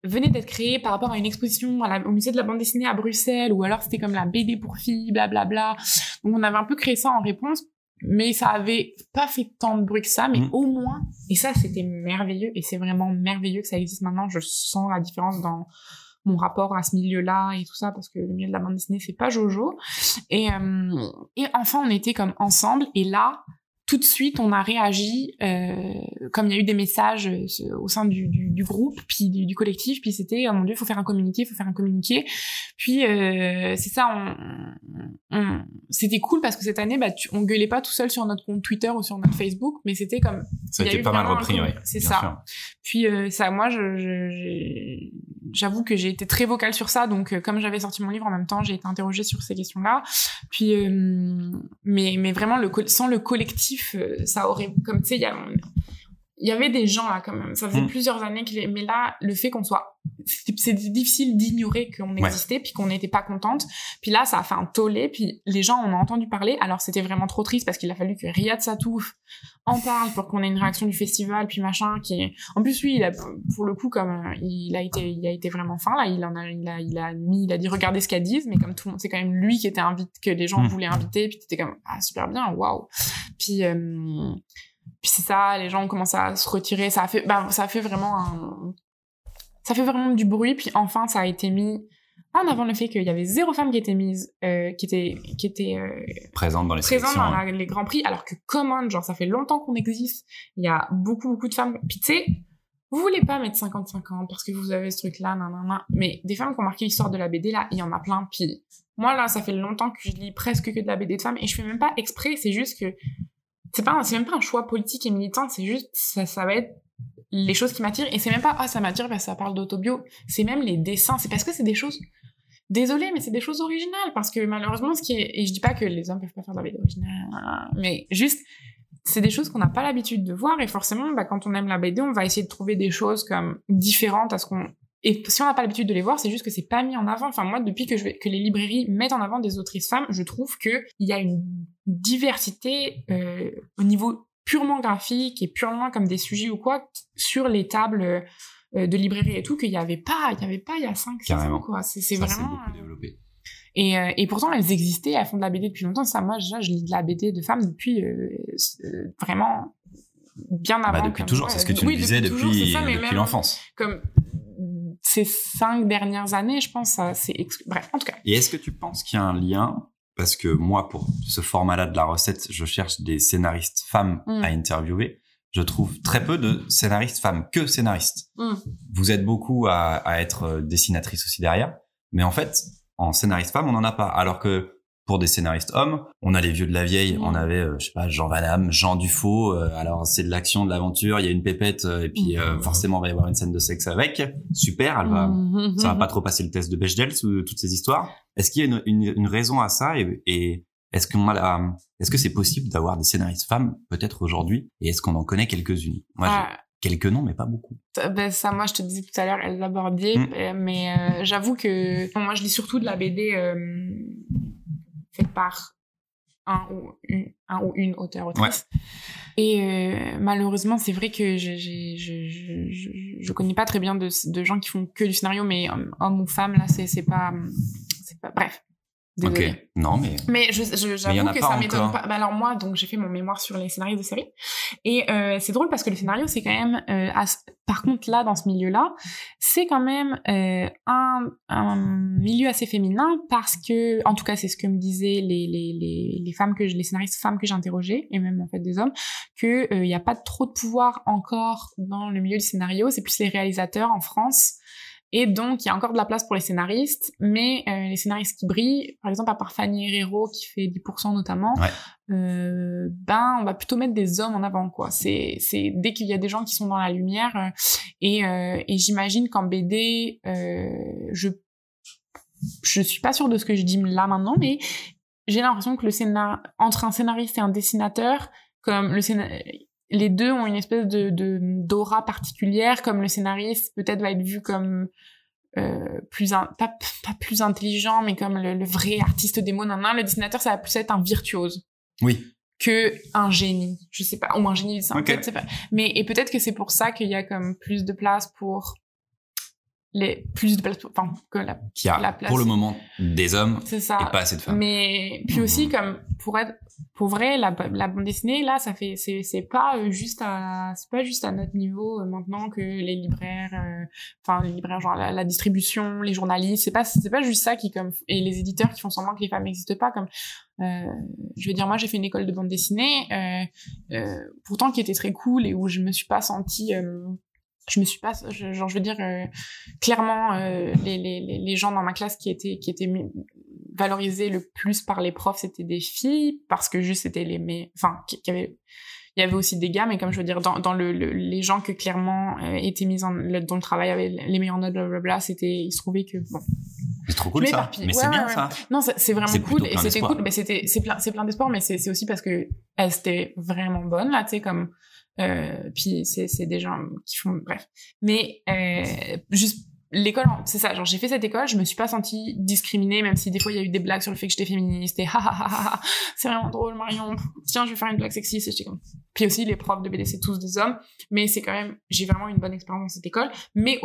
venait d'être créé par rapport à une exposition au musée de la bande dessinée à Bruxelles, ou alors c'était comme la BD pour filles, blablabla. Donc on avait un peu créé ça en réponse mais ça avait pas fait tant de bruit que ça, mais Mm. au moins, et ça c'était merveilleux, et c'est vraiment merveilleux que ça existe maintenant, je sens la différence dans mon rapport à ce milieu-là et tout ça, parce que le milieu de la bande dessinée, c'est pas Jojo. Et, euh, et enfin, on était comme ensemble, et là, tout de suite, on a réagi, euh, comme il y a eu des messages euh, au sein du, du, groupe, puis du, collectif, puis c'était, oh mon dieu, faut faire un communiqué, faut faire un communiqué. Puis c'est ça, on, c'était cool parce que cette année, bah, on gueulait pas tout seul sur notre compte Twitter ou sur notre Facebook, mais c'était comme Ça a été pas mal repris, oui. c'est ça. sûr. puis euh, ça, moi, je, j'avoue que j'ai été très vocale sur ça. Donc, euh, comme j'avais sorti mon livre en même temps, j'ai été interrogée sur ces questions-là. Puis, euh, mais, mais vraiment, le, sans le collectif, euh, ça aurait, comme tu sais, il y a, il y avait des gens là quand même. Ça faisait Mm. plusieurs années qu'il, mais là, le fait qu'on soit, c'est difficile d'ignorer qu'on Ouais. existait, puis qu'on n'était pas contente. Puis là, ça a fait un tollé. Puis les gens en ont entendu parler. Alors c'était vraiment trop triste parce qu'il a fallu que Riyad Satouf en parle pour qu'on ait une réaction du festival, puis machin. Qui, en plus lui, il a, pour le coup, comme euh, il a été, il a été vraiment fin là. Il en a, il a, il a mis, il a dit regardez ce qu'elle disent, mais comme tout le monde, c'est quand même lui qui était invité, que les gens Mm. voulaient inviter. Puis t'étais comme ah super bien, waouh. Puis euh, puis c'est ça, les gens ont commencé à se retirer. Ça a fait, bah, ça a fait vraiment un, ça fait vraiment du bruit. Puis enfin, ça a été mis en avant le fait qu'il y avait zéro femme qui était mise, euh, qui était, qui était euh, Présente dans les présente sélections. dans hein. la- les grands prix, alors que Common, genre ça fait longtemps qu'on existe. Il y a beaucoup beaucoup de femmes. Puis tu sais, vous voulez pas mettre 50-50 parce que vous avez ce truc-là, nanana. Mais des femmes qui ont marqué l'histoire de la BD là, il y en a plein. Puis moi là, ça fait longtemps que je lis presque que de la BD de femmes et je fais même pas exprès. C'est juste que c'est pas, c'est même pas un choix politique et militant. C'est juste ça, ça va être les choses qui m'attirent et c'est même pas ah ça m'attire parce que ça parle d'autobio. C'est même les dessins. C'est parce que c'est des choses Désolée, mais c'est des choses originales parce que malheureusement, ce qui est et je dis pas que les hommes peuvent pas faire de la BD originale, mais juste c'est des choses qu'on n'a pas l'habitude de voir et forcément, bah, quand on aime la BD, on va essayer de trouver des choses comme différentes à ce qu'on et si on n'a pas l'habitude de les voir, c'est juste que c'est pas mis en avant. Enfin moi, depuis que je vais... que les librairies mettent en avant des autrices femmes, je trouve que il y a une diversité euh, au niveau purement graphique et purement comme des sujets ou quoi sur les tables euh, de librairie et tout qu'il y avait pas, il y avait pas il y a 5 6 Carrément. ans quoi. C'est vraiment développé. et, euh, et pourtant, elles existaient, elles font de la BD depuis longtemps. Ça, moi, déjà, je lis de la BD de femmes depuis euh, euh, vraiment bien avant. Bah, depuis comme- toujours, c'est ce que tu oui, me disais depuis, depuis l'enfance. Comme ces cinq dernières années, je pense, c'est exclu- bref, en tout cas. Et est-ce que tu penses qu'il y a un lien? Parce que moi, pour ce format-là de la recette, je cherche des scénaristes femmes Mm. à interviewer. Je trouve très peu de scénaristes femmes, que scénaristes. Mm. Vous êtes beaucoup à, à être euh, dessinatrice aussi derrière. Mais en fait, en scénariste femme, on n'en a pas. Alors que pour des scénaristes hommes, on a les vieux de la vieille. Mm. On avait, euh, je sais pas, Jean Van Damme, Jean Dufaux. euh, alors c'est de l'action, de l'aventure. Il y a une pépette euh, et puis euh, Mm. forcément, il va y avoir une scène de sexe avec. Super, elle va, Mhm. ça va pas trop passer le test de Bechdel toutes ces histoires. Est-ce qu'il y a une, une, une raison à ça et, et est-ce qu'on a la- est-ce que c'est possible d'avoir des scénaristes femmes peut-être aujourd'hui et est-ce qu'on en connaît quelques-unes? Moi, Ah, quelques noms mais pas beaucoup. ben, ça, moi, je te disais tout à l'heure, Elsa Bordier, Mm. euh, mais euh, j'avoue que bon, moi, je lis surtout de la BD euh, faite par un ou une, un ou une auteur autrice. Et euh, malheureusement, c'est vrai que je, je, je, je, je, connais pas très bien de, de gens qui font que du scénario, mais homme, homme ou femme, là, c'est pas, c'est pas. Bref. Ok. Non mais Mais j'avoue a que pas ça m'étonne pas. Bah alors moi, donc j'ai fait mon mémoire sur les scénarios de série, et euh, c'est drôle parce que le scénario, c'est quand même, euh, as- par contre là, dans ce milieu-là, c'est quand même euh, un, un milieu assez féminin parce que, en tout cas, c'est ce que me disaient les les les, les femmes que je- les scénaristes femmes que j'ai interrogées et même en fait des hommes, que il n'y a pas trop de pouvoir encore dans le milieu du scénario. C'est plus les réalisateurs en France. Et donc, il y a encore de la place pour les scénaristes, mais euh, les scénaristes qui brillent, par exemple, à part Fanny Herrero, qui fait 10% notamment, Ouais. euh, ben, on va plutôt mettre des hommes en avant, quoi. C'est, c'est dès qu'il y a des gens qui sont dans la lumière, euh, et, et j'imagine qu'en BD, je, je suis pas sûre de ce que je dis là maintenant, mais j'ai l'impression que le scénar, entre un scénariste et un dessinateur, comme le scénar, les deux ont une espèce de, de d'aura particulière, comme le scénariste peut-être va être vu comme euh, plus pas, pas plus intelligent, mais comme le, le vrai artiste des mots. nan, nan. Le dessinateur, ça va plus être un virtuose oui. que un génie, je sais pas, ou un génie du dessin, Ok. peut-être, c'est pas. Mais et peut-être que c'est pour ça qu'il y a comme plus de place pour les plus de place enfin que la qui a la place pour le moment des hommes ça et pas assez de femmes. mais puis aussi Mhm. comme pour être pour vrai la, la bande dessinée là ça fait c'est c'est pas euh, juste à c'est pas juste à notre niveau euh, maintenant que les libraires euh, enfin les libraires genre la, la distribution les journalistes c'est pas c'est pas juste ça qui comme et les éditeurs qui font semblant que les femmes n'existent pas comme euh, je veux dire moi j'ai fait une école de bande dessinée euh, euh, pourtant qui était très cool et où je me suis pas sentie euh, je me suis pas je- genre je veux dire euh, clairement euh, les, les, les gens dans ma classe qui étaient qui étaient valorisés le plus par les profs c'était des filles parce que juste c'était les mais enfin qui, qui avaient il y avait aussi des gars mais comme je veux dire dans, dans le, le- les gens que clairement euh, étaient mis en le, dont le travail avait les meilleures notes blablabla c'était il se trouvait que bon C'est trop cool ça. Mais Ouais, c'est bien ouais. ça. non c'est vraiment cool et c'était cool mais c'était c'est plein c'est plein d'espoir mais c'est c'est aussi parce que elles étaient vraiment bonnes là tu sais comme euh, puis c'est des gens qui font bref. Mais euh, juste l'école c'est ça. Genre j'ai fait cette école je me suis pas sentie discriminée même si des fois il y a eu des blagues sur le fait que j'étais féministe et ha ha ha ha, c'est vraiment drôle Marion. Tiens je vais faire une blague sexiste. Et comme puis aussi les profs de BD c'est tous des hommes. Mais c'est quand même j'ai vraiment une bonne expérience dans cette école. Mais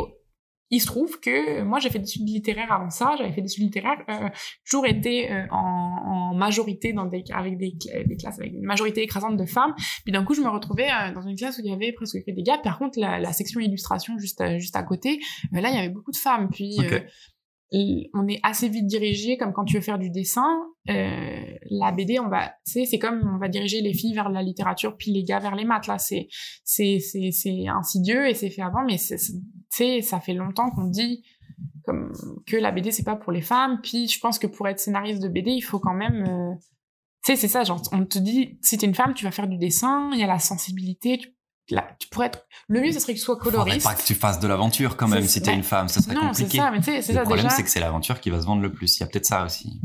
il se trouve que moi j'ai fait des études littéraires avant ça j'avais fait des études littéraires euh, toujours été euh, en, en majorité dans des avec des, des classes avec une majorité écrasante de femmes. Puis d'un coup je me retrouvais euh, dans une classe où il y avait presque que des gars. Par contre la, la section illustration juste à, juste à côté euh, là il y avait beaucoup de femmes. Puis Ok. On est assez vite dirigé comme quand tu veux faire du dessin euh, la BD on va sais c'est comme on va diriger les filles vers la littérature puis les gars vers les maths là. C'est c'est c'est c'est insidieux et c'est fait avant mais c'est c'est- ça fait longtemps qu'on dit comme que la BD c'est pas pour les femmes. Puis je pense que pour être scénariste de BD il faut quand même euh, c'est ça genre on te dit si t'es une femme tu vas faire du dessin il y a la sensibilité tu, là, tu pourrais être le mieux ce serait que tu sois Faudrait coloriste pas que tu fasses de l'aventure quand même si t'es une femme, ce serait non compliqué. ça mais Le ça problème déjà c'est que c'est l'aventure qui va se vendre le plus. Il y a peut-être ça aussi.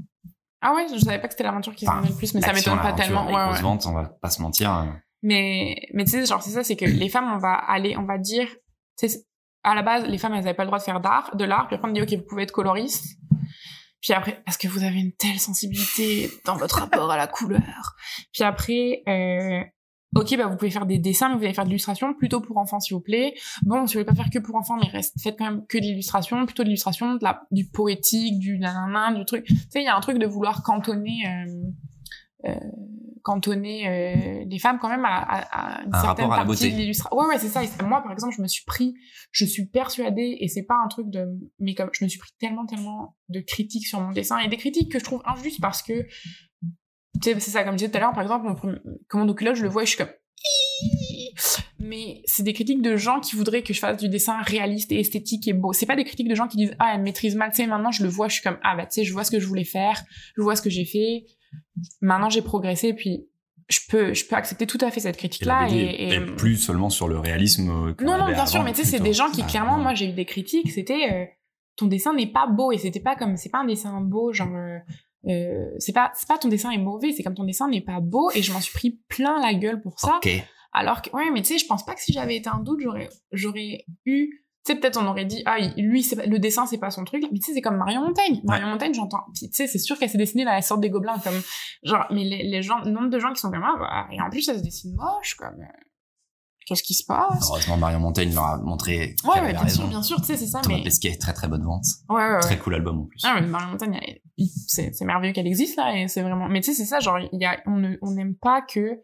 ah ouais je savais pas que c'était l'aventure qui se vendait le plus mais ça m'étonne pas tellement ouais, ventes, on va pas se mentir. euh, Mais, mais tu sais, genre, c'est ça, c'est que les femmes, on va aller, on va dire, à la base, les femmes, elles avaient pas le droit de faire d'art, de l'art, puis après, on dit, ok, vous pouvez être coloriste. Puis après, parce que vous avez une telle sensibilité dans votre rapport à la couleur. Puis après, euh, ok, bah, vous pouvez faire des dessins, mais vous allez faire de l'illustration, plutôt pour enfants, s'il vous plaît. Bon, si vous voulez pas faire que pour enfants, mais reste, faites quand même que de l'illustration, plutôt de l'illustration, du poétique, du nanana, du truc. Tu sais, il y a un truc de vouloir cantonner, euh, euh, cantonner euh, les femmes quand même à, à, à une Un certaine à partie de l'illustration. Ouais, ouais, c'est ça. Et moi, par exemple, je me suis pris, je suis persuadée, et c'est pas un truc de, mais comme je me suis pris tellement, tellement de critiques sur mon dessin et des critiques que je trouve injustes parce que, tu sais, c'est ça, comme je disais tout à l'heure, par exemple, mon premier- commande au culotte, je le vois et je suis comme, mais c'est des critiques de gens qui voudraient que je fasse du dessin réaliste et esthétique et beau. C'est pas des critiques de gens qui disent ah elle maîtrise mal. Tu sais maintenant je le vois, je suis comme ah bah tu sais je vois ce que je voulais faire, je vois ce que j'ai fait. Maintenant j'ai progressé puis je peux je peux accepter tout à fait cette critique Et et, et- plus seulement sur le réalisme. euh, qu'on non non bien sûr mais tu sais c'est des gens qui Ah, clairement moi j'ai eu des critiques c'était euh, ton dessin n'est pas beau et c'était pas comme c'est pas un dessin beau genre euh, euh, c'est pas c'est pas ton dessin est mauvais c'est comme ton dessin n'est pas beau et je m'en suis pris plein la gueule pour ça Ok. alors que, ouais, mais tu sais, je pense pas que si j'avais été un doute, j'aurais, j'aurais eu, tu sais, peut-être on aurait dit, ah, lui, pas- le dessin, c'est pas son truc. Mais tu sais, c'est comme Marion Montaigne. Marion Montaigne, j'entends. Tu sais, c'est sûr qu'elle s'est dessinée là, la sorte des gobelins, comme, genre, mais les, les gens, le nombre de gens qui sont comme, ah, bah, et en plus, elle se dessine moche, comme, euh, qu'est-ce qui se passe? Heureusement, Marion Montaigne leur a montré Ouais, bien raison. sûr, bien sûr, tu sais, c'est ça, Thomas mais. Pesquet, très très bonne vente. Ouais, ouais, ouais. Très cool album en plus. Ah, mais Marion Montaigne, elle- il- c'est, c'est merveilleux qu'elle existe, là, et c'est vraiment, mais tu sais, c'est ça, genre, il y a, on ne, on n'aime pas que,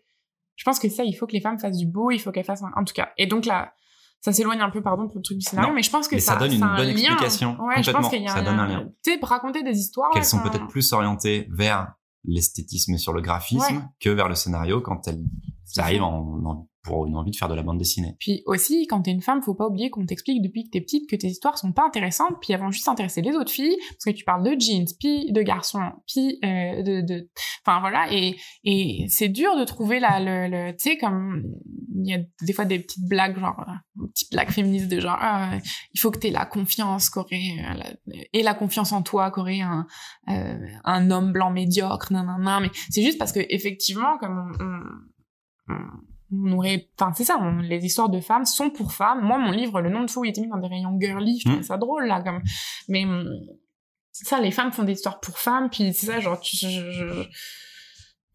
je pense que ça, il faut que les femmes fassent du beau, il faut qu'elles fassent un, en tout cas. Et donc là, ça s'éloigne un peu, pardon, pour le truc du scénario, Non, mais je pense que mais ça donne une bonne lien. explication, Ouais, je pense complètement, qu'il y a ça donne un lien. Tu sais, raconter des histoires. Qu'elles sont peut-être plus orientées vers l'esthétisme sur le graphisme Ouais. que vers le scénario quand elles arrivent ça. en, en- pour une envie de faire de la bande dessinée. Puis aussi, quand t'es une femme, faut pas oublier qu'on t'explique depuis que t'es petite que tes histoires sont pas intéressantes, puis elles vont juste intéresser les autres filles, parce que tu parles de jeans, puis de garçons, puis euh, de, enfin voilà, et et c'est dur de trouver la le, le tu sais comme il y a des fois des petites blagues genre euh, petites blagues féministes de genre ah, il faut que t'aies la confiance qu'aurait euh, la- et la confiance en toi qu'aurait un euh, un homme blanc médiocre, non non non, mais c'est juste parce que effectivement comme on- on- on aurait, enfin c'est ça, on- les histoires de femmes sont pour femmes. Moi, mon livre, le nom de fou, il était mis dans des rayons girly, je trouvais Mm. ça drôle là, comme. Mais hum, ça, les femmes font des histoires pour femmes, puis c'est ça, genre, tu, je- je- je-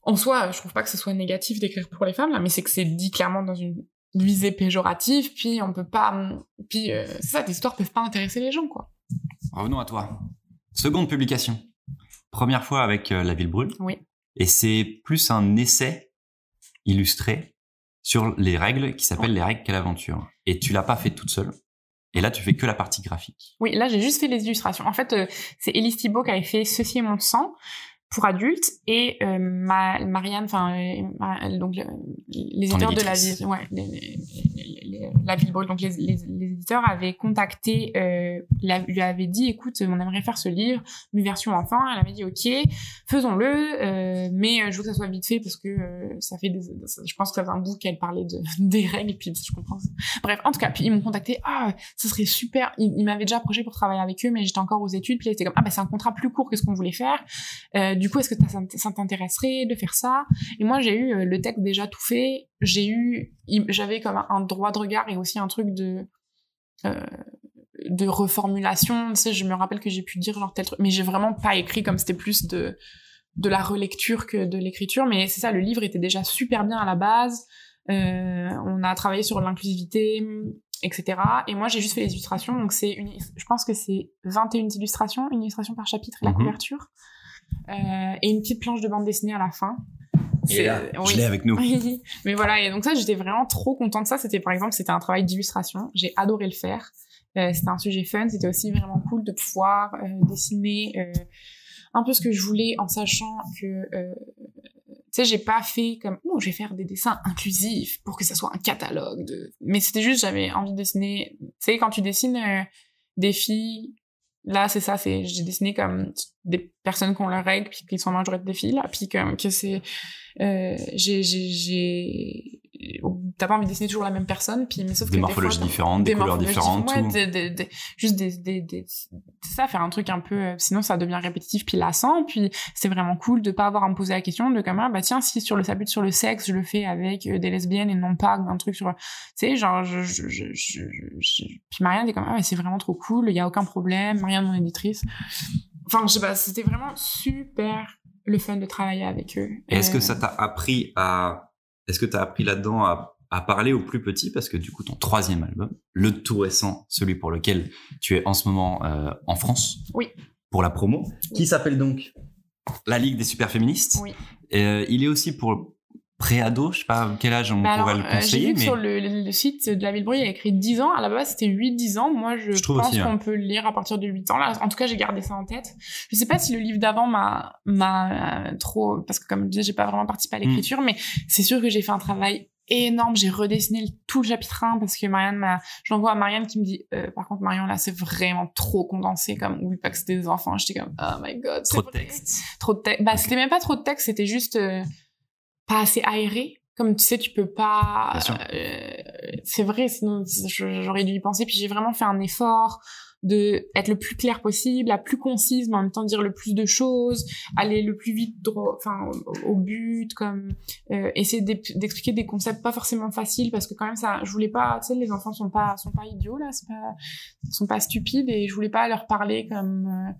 en soi, je trouve pas que ce soit négatif d'écrire pour les femmes là, mais c'est que c'est dit clairement dans une visée péjorative, puis on peut pas, puis euh, c'est ça, tes histoires peuvent pas intéresser les gens, quoi. Revenons à toi. Seconde publication. Première fois avec euh, La Ville Brûle. Oui. Et c'est plus un essai illustré sur les règles qui s'appellent les règles quelle aventure. Et tu l'as pas fait toute seule. Et là, tu fais que la partie graphique. Oui, là, j'ai juste fait les illustrations. En fait, euh, c'est Elise Thibault qui avait fait Ceci est mon sang pour adultes et euh, ma, Marianne, enfin euh, donc le- les éditeurs de la ville, ouais, les, les- les- la ville donc les, éditeurs avaient contacté, euh, la- lui avaient dit, écoute, on aimerait faire ce livre, une version enfant. Elle avait dit, ok, faisons-le, euh, mais euh, je veux que ça soit vite fait parce que euh, ça fait des, je pense que ça fait un bout qu'elle parlait de des règles, puis je comprends. Bref, en tout cas, puis ils m'ont contacté, ah, ce serait super. Ils, ils m'avaient déjà approché pour travailler avec eux, mais j'étais encore aux études, puis c'était comme, ah, bah c'est un contrat plus court que ce qu'on voulait faire. Du coup, est-ce que ça, t'int- ça t'intéresserait de faire ça? Et moi, j'ai eu euh, le texte déjà tout fait. J'ai eu, j'avais comme un, droit de regard et aussi un truc de euh, de reformulation. Tu sais, je me rappelle que j'ai pu dire genre tel truc, mais j'ai vraiment pas écrit comme c'était plus de de la relecture que de l'écriture. Mais c'est ça, le livre était déjà super bien à la base. Euh, on a travaillé sur l'inclusivité, etc. Et moi, j'ai juste fait les illustrations. Donc, c'est une, je pense que c'est 21 illustrations, une illustration par chapitre et la Mhm. couverture. Euh, et une petite planche de bande dessinée à la fin. Et là, oui. je l'ai avec nous. Oui, mais voilà, et donc ça, j'étais vraiment trop contente de ça. C'était par exemple, c'était un travail d'illustration. J'ai adoré le faire. Euh, c'était un sujet fun. C'était aussi vraiment cool de pouvoir euh, dessiner euh, un peu ce que je voulais en sachant que, euh, tu sais, j'ai pas fait comme, oh, je vais faire des dessins inclusifs pour que ça soit un catalogue de. Mais c'était juste, j'avais envie de dessiner. Tu sais, quand tu dessines euh, des filles. Là, c'est ça, c'est j'ai dessiné comme des personnes qui ont leurs règles, puis qui sont en majorité des filles, là, puis comme que c'est euh, j'ai j'ai t'as pas envie de dessiner toujours la même personne puis mais sauf Des que morphologies des fois, différentes, des, couleurs différentes, ouais, tout. des- des- des- juste des, ça faire un truc un peu euh, sinon ça devient répétitif puis lassant puis c'est vraiment cool de pas avoir à me poser la question de comme ah, bah tiens si sur le bute sur le sexe je le fais avec euh, des lesbiennes et non pas un truc sur tu sais genre je, je, je, puis Marianne est comme ah mais c'est vraiment trop cool il y a aucun problème Marianne mon éditrice. Enfin je sais pas c'était vraiment super le fun de travailler avec eux. Est-ce que Euh, ça t'a appris à, est-ce que t'as appris là-dedans à, à parler aux plus petits parce que du coup ton troisième album, le tout récent, celui pour lequel tu es en ce moment euh, en France, Oui. pour la promo, qui s'appelle donc? La Ligue des super féministes. Oui. Euh, il est aussi pour préado, je sais pas quel âge on Bah pourrait alors, le euh, j'ai conseiller, vu que mais sur le, le- le site de la Villebrouille, il y a écrit 10 ans. À la base, c'était 8-10 ans. Moi, je, Je pense aussi, qu'on hein. peut le lire à partir de 8 ans. Là, en tout cas, j'ai gardé ça en tête. Je sais pas si le livre d'avant m'a, m'a euh, trop, parce que comme je disais, j'ai pas vraiment participé à Mm. l'écriture, mais c'est sûr que j'ai fait un travail énorme. J'ai redessiné le- tout le chapitre 1 parce que Marianne m'a, je l'envoie à Marianne qui me dit, euh, par contre, Marianne, là, c'est vraiment trop condensé, comme, oublie pas que c'était des enfants. J'étais comme, oh my god, trop de texte. trop de texte. Bah, c'était même pas trop de texte, c'était juste euh, pas assez aéré. Comme tu sais, tu peux pas. Euh, c'est vrai, sinon j'aurais dû y penser. Puis j'ai vraiment fait un effort de être le plus clair possible, la plus concise, mais en même temps dire le plus de choses, aller le plus vite droit, enfin au, au but, comme euh, essayer d'expliquer des concepts pas forcément faciles parce que quand même ça, je voulais pas, tu sais, les enfants sont pas sont pas idiots là, c'est pas sont pas stupides et je voulais pas leur parler comme euh,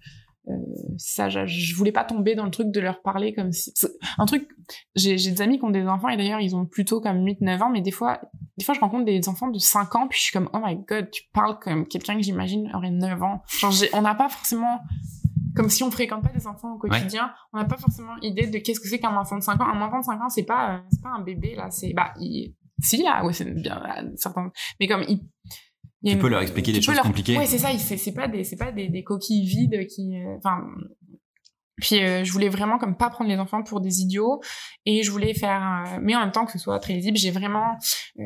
euh, ça je, je voulais pas tomber dans le truc de leur parler comme si un truc j'ai des amis qui ont des enfants et d'ailleurs ils ont plutôt comme 8 9 ans mais des fois des fois je rencontre des enfants de 5 ans puis je suis comme oh my god tu parles comme quelqu'un que j'imagine aurait 9 ans genre on n'a pas forcément comme si on fréquente pas des enfants au quotidien, on n'a pas forcément idée de qu'est-ce que c'est qu'un enfant de 5 ans. Un enfant de 5 ans, c'est pas, euh, c'est pas un bébé, là, c'est, bah, il, si, là, ouais, c'est bien, là, certains, mais comme il, Tu une- peux leur expliquer des choses leur- compliquées. Ouais, c'est ça, c'est pas des, c'est pas des, des coquilles vides qui, euh, enfin, puis euh, je voulais vraiment comme pas prendre les enfants pour des idiots et je voulais faire, euh, mais en même temps que ce soit très lisible. J'ai vraiment, euh,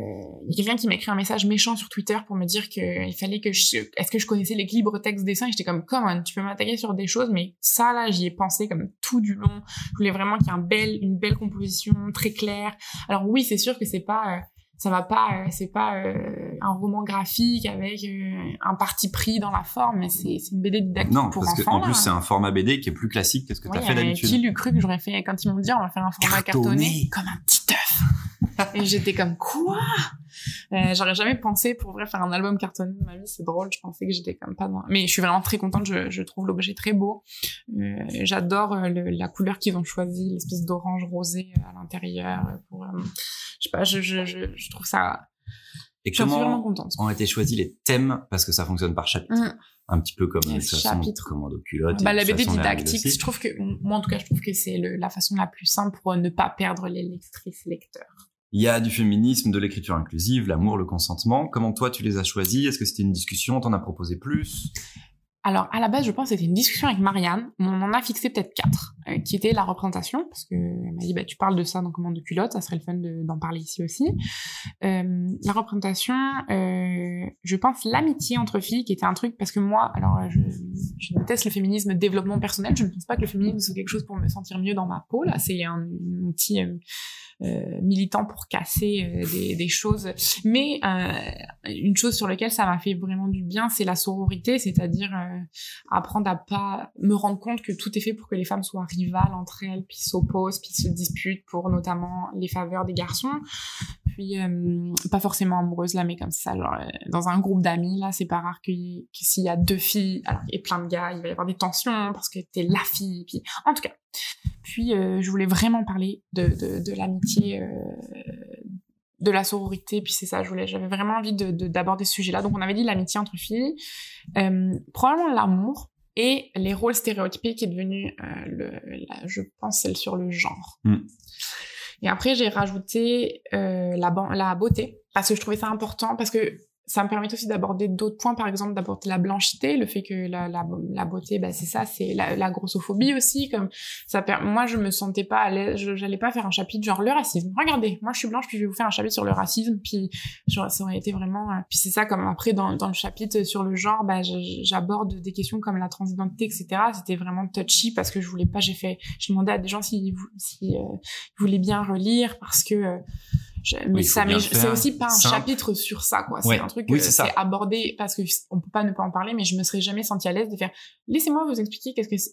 il y a quelqu'un qui m'a écrit un message méchant sur Twitter pour me dire que il fallait que je, est-ce que je connaissais l'équilibre texte dessin et j'étais comme, come on, tu peux m'attaquer sur des choses, mais ça là j'y ai pensé comme tout du long. Je voulais vraiment qu'il y ait un bel, une belle composition très claire. Alors oui, c'est sûr que c'est pas euh, ça va pas, euh, c'est pas euh, un roman graphique avec euh, un parti pris dans la forme, mais c'est c'est une BD didactique Non, pour parce que en plus c'est un format BD qui est plus classique que ce que tu Oui, as fait d'habitude. Qui l'eût cru que j'aurais fait quand ils m'ont dit on va faire un format Cartonné. cartonné, comme un petit œuf. Et j'étais comme quoi? Euh, J'aurais jamais pensé pour vrai faire un album cartonné de ma vie. C'est drôle. Je pensais que j'étais comme pas dans. Mais je suis vraiment très contente. Je, je trouve l'objet très beau. Euh, J'adore euh, la couleur qu'ils ont choisie, l'espèce d'orange rosé à l'intérieur. Pour, euh, je sais pas. Je, je, je, je trouve ça Et J'en suis vraiment contente. ont été choisis les thèmes? Parce que ça fonctionne par chapitre, Mm. un petit peu comme façon, chapitres. commando culotte. Bah, la BD didactique, je trouve que, moi en tout cas, je trouve que c'est la façon la plus simple pour ne pas perdre les lectrices lecteurs. Il y a du féminisme, de l'écriture inclusive, l'amour, le consentement. Comment toi tu les as choisis? Est-ce que c'était une discussion? T'en as proposé plus? Alors, à la base, je pense que c'était une discussion avec Marianne. On en a fixé peut-être quatre, euh, qui était la représentation, parce que elle m'a dit, bah, tu parles de ça dans Commande de culotte, ça serait le fun de- d'en parler ici aussi. Euh, la représentation, euh, je pense l'amitié entre filles, qui était un truc, parce que moi, alors, je, je déteste le féminisme développement personnel, je ne pense pas que le féminisme c'est quelque chose pour me sentir mieux dans ma peau, là, c'est un, outil militant pour casser euh, des, choses. Mais euh, une chose sur laquelle ça m'a fait vraiment du bien, c'est la sororité, c'est-à-dire euh, apprendre à pas me rendre compte que tout est fait pour que les femmes soient rivales entre elles, puis s'opposent, puis se disputent pour notamment les faveurs des garçons. Puis euh, pas forcément amoureuses là, mais comme ça, genre euh, dans un groupe d'amis là, c'est pas rare que, s'il y a deux filles, alors a plein de gars, il va y avoir des tensions parce que t'es la fille. Puis en tout cas. Puis euh, je voulais vraiment parler de, de, de l'amitié. Euh, de la sororité, puis c'est ça, je voulais, j'avais vraiment envie de, de- d'aborder ce sujet-là. Donc on avait dit l'amitié entre filles, euh, probablement l'amour et les rôles stéréotypés qui est devenu, le, la- je pense, celle sur le genre. Mm. Et après j'ai rajouté la, la beauté parce que je trouvais ça important parce que ça me permet aussi d'aborder d'autres points, par exemple d'aborder la blanchité, le fait que la, la, la beauté, bah, c'est ça, c'est la, la grossophobie aussi. Comme ça, moi je me sentais pas à l'aise, j'allais pas faire un chapitre genre le racisme. Regardez, moi je suis blanche puis je vais vous faire un chapitre sur le racisme, puis genre, ça aurait été vraiment. euh, Puis c'est ça comme après dans, dans le chapitre sur le genre, bah j'aborde des questions comme la transidentité, etc. C'était vraiment touchy parce que je voulais pas, j'ai fait, j'ai demandé à des gens s'ils vou- si, euh, voulaient bien relire parce que. Mais faut ça, c'est aussi pas un simple. chapitre sur ça, quoi. C'est Ouais. un truc, Oui, euh, c'est abordé parce que on peut pas ne pas en parler, mais je me serais jamais sentie à l'aise de faire. Laissez-moi vous expliquer qu'est-ce que c'est.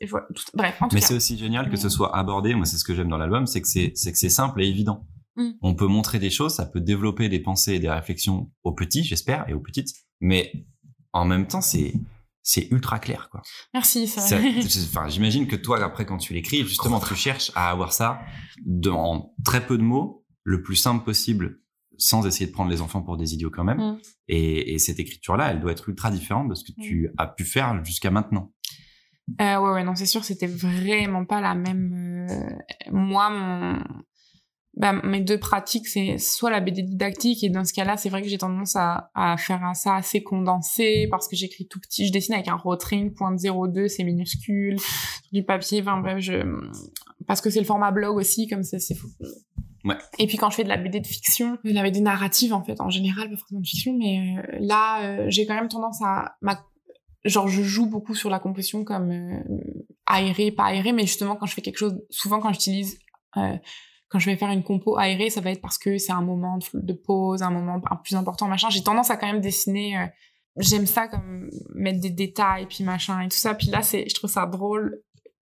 Bref, en tout Mais c'est aussi génial que ce Ouais. soit abordé. Moi, c'est ce que j'aime dans l'album, c'est que c'est c'est que c'est simple et évident. Mm. On peut montrer des choses, ça peut développer des pensées et des réflexions aux petits, j'espère, et aux petites. Mais en même temps, c'est c'est ultra clair, quoi. Merci. Ça... Ça- Enfin, j'imagine que toi, après, quand tu l'écris, justement, tu cherches à avoir ça dans très peu de mots, le plus simple possible, sans essayer de prendre les enfants pour des idiots quand même. Mm. Et, et cette écriture-là, elle doit être ultra différente de ce que tu as pu faire jusqu'à maintenant. Euh, ouais, ouais, non, c'est sûr, c'était vraiment pas la même. euh, Moi, mon. Bah, mes deux pratiques, c'est soit la BD didactique, et dans ce cas-là, c'est vrai que j'ai tendance à, à faire ça assez condensé, parce que j'écris tout petit, je dessine avec un Rotring .02, c'est minuscule, du papier, enfin bref, je... Parce que c'est le format blog aussi, comme c'est... c'est fou. Ouais. Et puis quand je fais de la BD de fiction, de la BD narrative, en fait, en général, pas forcément de fiction, mais euh, là, euh, j'ai quand même tendance à... Ma genre je joue beaucoup sur la composition comme euh, aéré pas aéré mais justement quand je fais quelque chose souvent quand j'utilise euh, quand je vais faire une compo aérée ça va être parce que c'est un moment de, pause un moment un plus important machin. J'ai tendance à quand même dessiner euh, j'aime ça comme mettre des détails puis machin et tout ça. Puis là c'est je trouve ça drôle.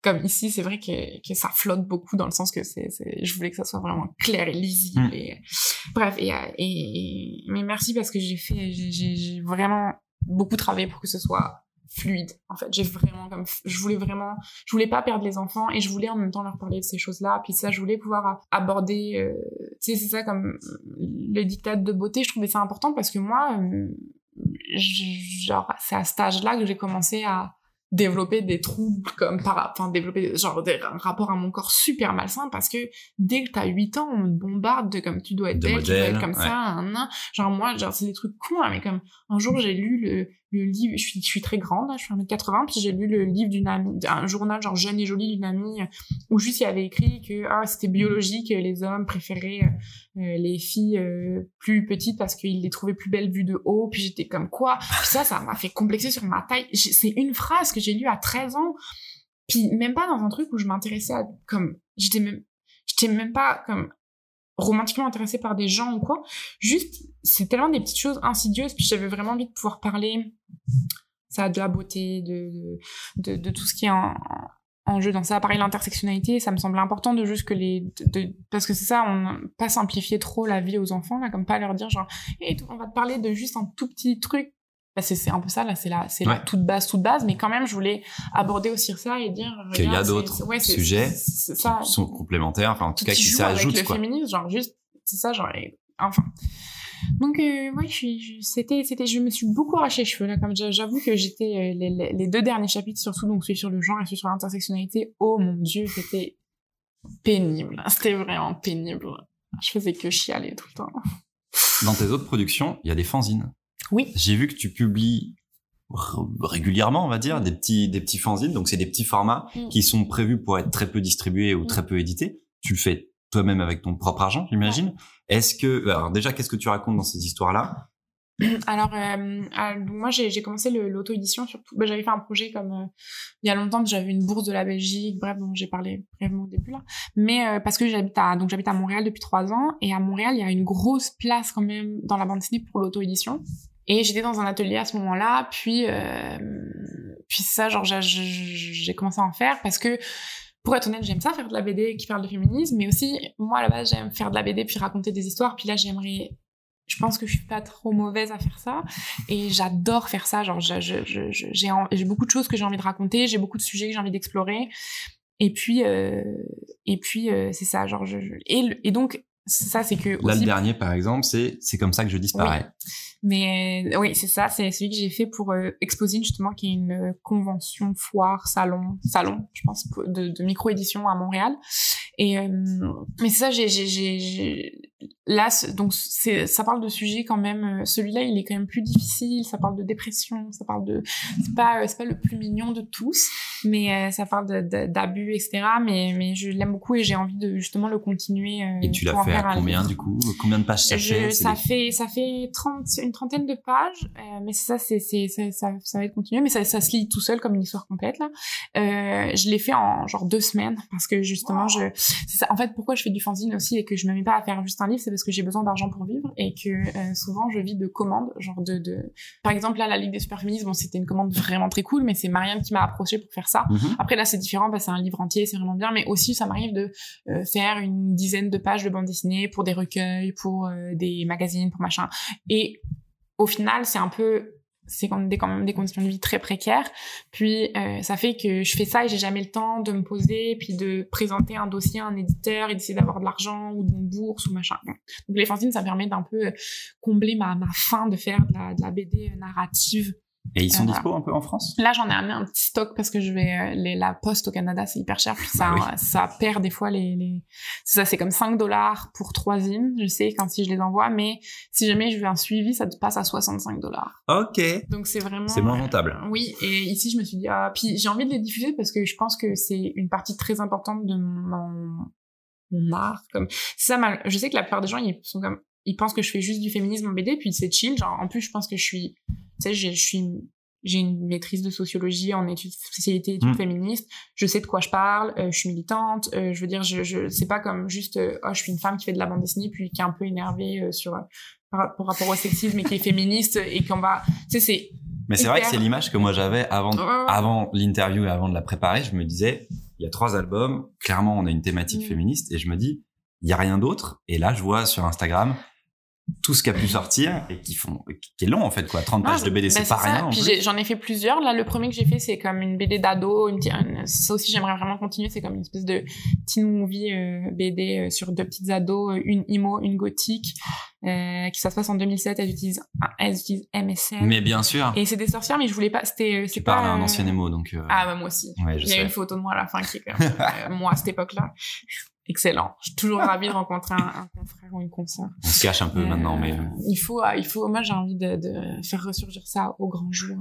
Comme ici c'est vrai que, que ça flotte beaucoup dans le sens que c'est je voulais que ça soit vraiment clair et lisible Mm. bref et, et, et- mais merci parce que j'ai fait j'ai vraiment beaucoup travaillé pour que ce soit fluide en fait j'ai vraiment comme je voulais vraiment je voulais pas perdre les enfants et je voulais en même temps leur parler de ces choses là puis ça je voulais pouvoir aborder euh, tu sais c'est ça comme le dictat de beauté je trouvais ça important parce que moi euh, genre c'est à cet âge là que j'ai commencé à développer des troubles comme par enfin développer genre des, un rapport à mon corps super malsain parce que dès que t'as 8 ans on te bombarde de comme tu dois être belle tu dois modèles, être comme ouais. ça un, un. genre moi genre c'est des trucs cons hein, mais comme un jour j'ai lu le, le livre je suis très grande je suis 1m80 puis j'ai lu le livre d'une amie un journal genre jeune et jolie d'une amie euh, où juste il avait écrit que ah c'était biologique les hommes préféraient euh, euh, les filles euh, plus petites parce qu'ils les trouvaient plus belles vues de haut puis j'étais comme quoi? Puis ça ça m'a fait complexer sur ma taille. C'est une phrase que j'ai lue à 13 ans puis même pas dans un truc où je m'intéressais à comme j'étais même j'étais même pas comme romantiquement intéressée par des gens ou quoi. Juste c'est tellement des petites choses insidieuses puis j'avais vraiment envie de pouvoir parler ça de la beauté de de, tout ce qui est en, jeu dans ça pareil l'intersectionnalité ça me semble important de juste que les de- parce que c'est ça on pas simplifier trop la vie aux enfants là comme pas leur dire genre hey, on va te parler de juste un tout petit truc Bah, c'est un peu ça là c'est la c'est la Ouais. toute base toute base mais quand même je voulais aborder aussi ça et dire Qu'il y a d'autres sujets ça Qui sont complémentaires, enfin en tout cas qui joue avec s'ajoutent le quoi. féminisme genre juste c'est ça genre et- enfin Donc euh, ouais, je c'était, c'était, je me suis beaucoup arraché les cheveux là. Comme j'a- j'avoue que j'étais euh, les, les, les deux derniers chapitres surtout, donc celui sur le genre et celui sur l'intersectionnalité. Oh mon dieu, c'était pénible. C'était vraiment pénible. Je faisais que chialer tout le temps. Dans tes autres productions, il y a des fanzines. Oui. J'ai vu que tu publies régulièrement, on va dire, des petits, des petits fanzines. Donc, c'est des petits formats Mm. qui sont prévus pour être très peu distribués ou Mm. très peu édités. Tu le fais toi-même avec ton propre argent, j'imagine. Est-ce que, alors déjà, qu'est-ce que tu racontes dans ces histoires-là? Alors, euh, euh, donc moi, j'ai commencé l'auto-édition surtout. Bah, j'avais fait un projet comme euh, il y a longtemps que j'avais une bourse de la Belgique, bref, dont j'ai parlé brièvement au début là. Mais euh, parce que j'habite à donc j'habite à Montréal depuis trois ans et à Montréal, il y a une grosse place quand même dans la bande dessinée pour l'auto-édition. Et j'étais dans un atelier à ce moment-là, puis euh, puis ça, genre j'ai- commencé à en faire parce que pour être honnête, j'aime ça faire de la BD qui parle de féminisme, mais aussi moi à la base j'aime faire de la BD puis raconter des histoires. Puis là, j'aimerais je pense que je suis pas trop mauvaise à faire ça et j'adore faire ça genre j'ai beaucoup de choses que j'ai envie de raconter j'ai beaucoup de sujets que j'ai envie d'explorer et puis euh, et puis euh, c'est ça genre je, je- et, et donc ça c'est que Là, le aussi dernier, par exemple, c'est c'est comme ça que je disparais. Mais euh, oui, c'est ça, c'est celui que j'ai fait pour euh, Exposine justement, qui est une euh, convention, foire, salon, salon, je pense, de, de micro-édition à Montréal. Et euh, mais c'est ça, j'ai, j'ai, j'ai, j'ai- là, donc c'est, ça parle de sujets quand même. euh, Celui-là, il est quand même plus difficile. Ça parle de dépression, ça parle de, c'est pas, c'est pas le plus mignon de tous, mais euh, ça parle de, de- d'abus, etc. Mais mais je l'aime beaucoup et j'ai envie de justement le continuer. euh, Et tu l'as fait à combien, du coup? Combien de pages ça Je- fait? Ça des- fait ça fait 30 une trentaine de pages euh, mais ça c'est c'est ça, ça ça va être continué mais ça ça se lit tout seul comme une histoire complète là euh, je l'ai fait en genre deux semaines parce que justement je c'est ça en fait pourquoi je fais du fanzine aussi et que je me mets pas à faire juste un livre c'est parce que j'ai besoin d'argent pour vivre et que euh, souvent je vis de commandes genre de de par exemple là la Ligue des super féministes bon c'était une commande vraiment très cool mais c'est Marianne qui m'a approché pour faire ça Mhm. après là c'est différent, bah, c'est un livre entier, c'est vraiment bien, mais aussi ça m'arrive de faire une dizaine de pages de bande dessinée pour des recueils, pour des magazines, pour machin. Et au final c'est un peu c'est quand même des, conditions de vie très précaires. Puis euh, ça fait que je fais ça et j'ai jamais le temps de me poser, puis de présenter un dossier à un éditeur et d'essayer d'avoir de l'argent ou d'une bourse ou machin. Donc les fanzines, ça me permet d'un peu combler ma, ma faim de faire de la, de la BD narrative Et ils sont dispo un peu en France? Là, j'en ai amené un petit stock parce que je vais euh, les, la poste au Canada, c'est hyper cher. Ça, Bah ça perd des fois les. ça, c'est comme 5 dollars pour trois zines, je sais, quand si je les envoie. Mais si jamais je veux un suivi, ça te passe à 65 dollars. Ok. Donc c'est vraiment. C'est moins rentable. Euh, Oui, et ici je me suis dit ah puis j'ai envie de les diffuser parce que je pense que c'est une partie très importante de mon mon art comme c'est ça mal. Je sais que la plupart des gens ils sont comme ils pensent que je fais juste du féminisme en BD puis c'est chill genre en plus je pense que je suis tu sais j'ai- je suis j'ai une maîtrise de sociologie en études spécialité études Mm. féministes je sais de quoi je parle euh, je suis militante euh, je veux dire je je c'est pas comme juste euh, oh je suis une femme qui fait de la bande dessinée puis qui est un peu énervée sur par, par rapport au sexisme et qui est féministe et qu'on va tu sais c'est Mais c'est vrai que c'est l'image que moi j'avais avant, avant l'interview et avant de la préparer. Je me disais, il y a trois albums. Clairement, on a une thématique Mm. féministe et je me dis, il y a rien d'autre. Et là, je vois sur Instagram tout ce qui a pu sortir et qui font, qui est long en fait quoi. 30 pages de BD, bah, c'est pas ça. rien. j'en ai fait plusieurs. Là, le premier que j'ai fait, c'est comme une BD d'ado. Une, ça aussi, j'aimerais vraiment continuer. C'est comme une espèce de teen movie euh, BD euh, sur deux petites ados, euh, une emo, une gothique, euh, qui ça se passe en 2007. Elles utilisent, elles utilisent MSN. Mais bien sûr, Et c'est des sorcières, mais je voulais pas. C'était, c'est tu pas. parles un ancien émo, donc. Ah bah moi aussi. ouais, je Il y a une photo de moi à la fin qui est euh, moi à cette époque-là. Excellent. Je suis toujours ravie de rencontrer un, confrère ou une consoeur. On se cache un peu Euh, maintenant, mais. euh, il faut euh, il faut moi j'ai envie de, de faire ressurgir ça au grand jour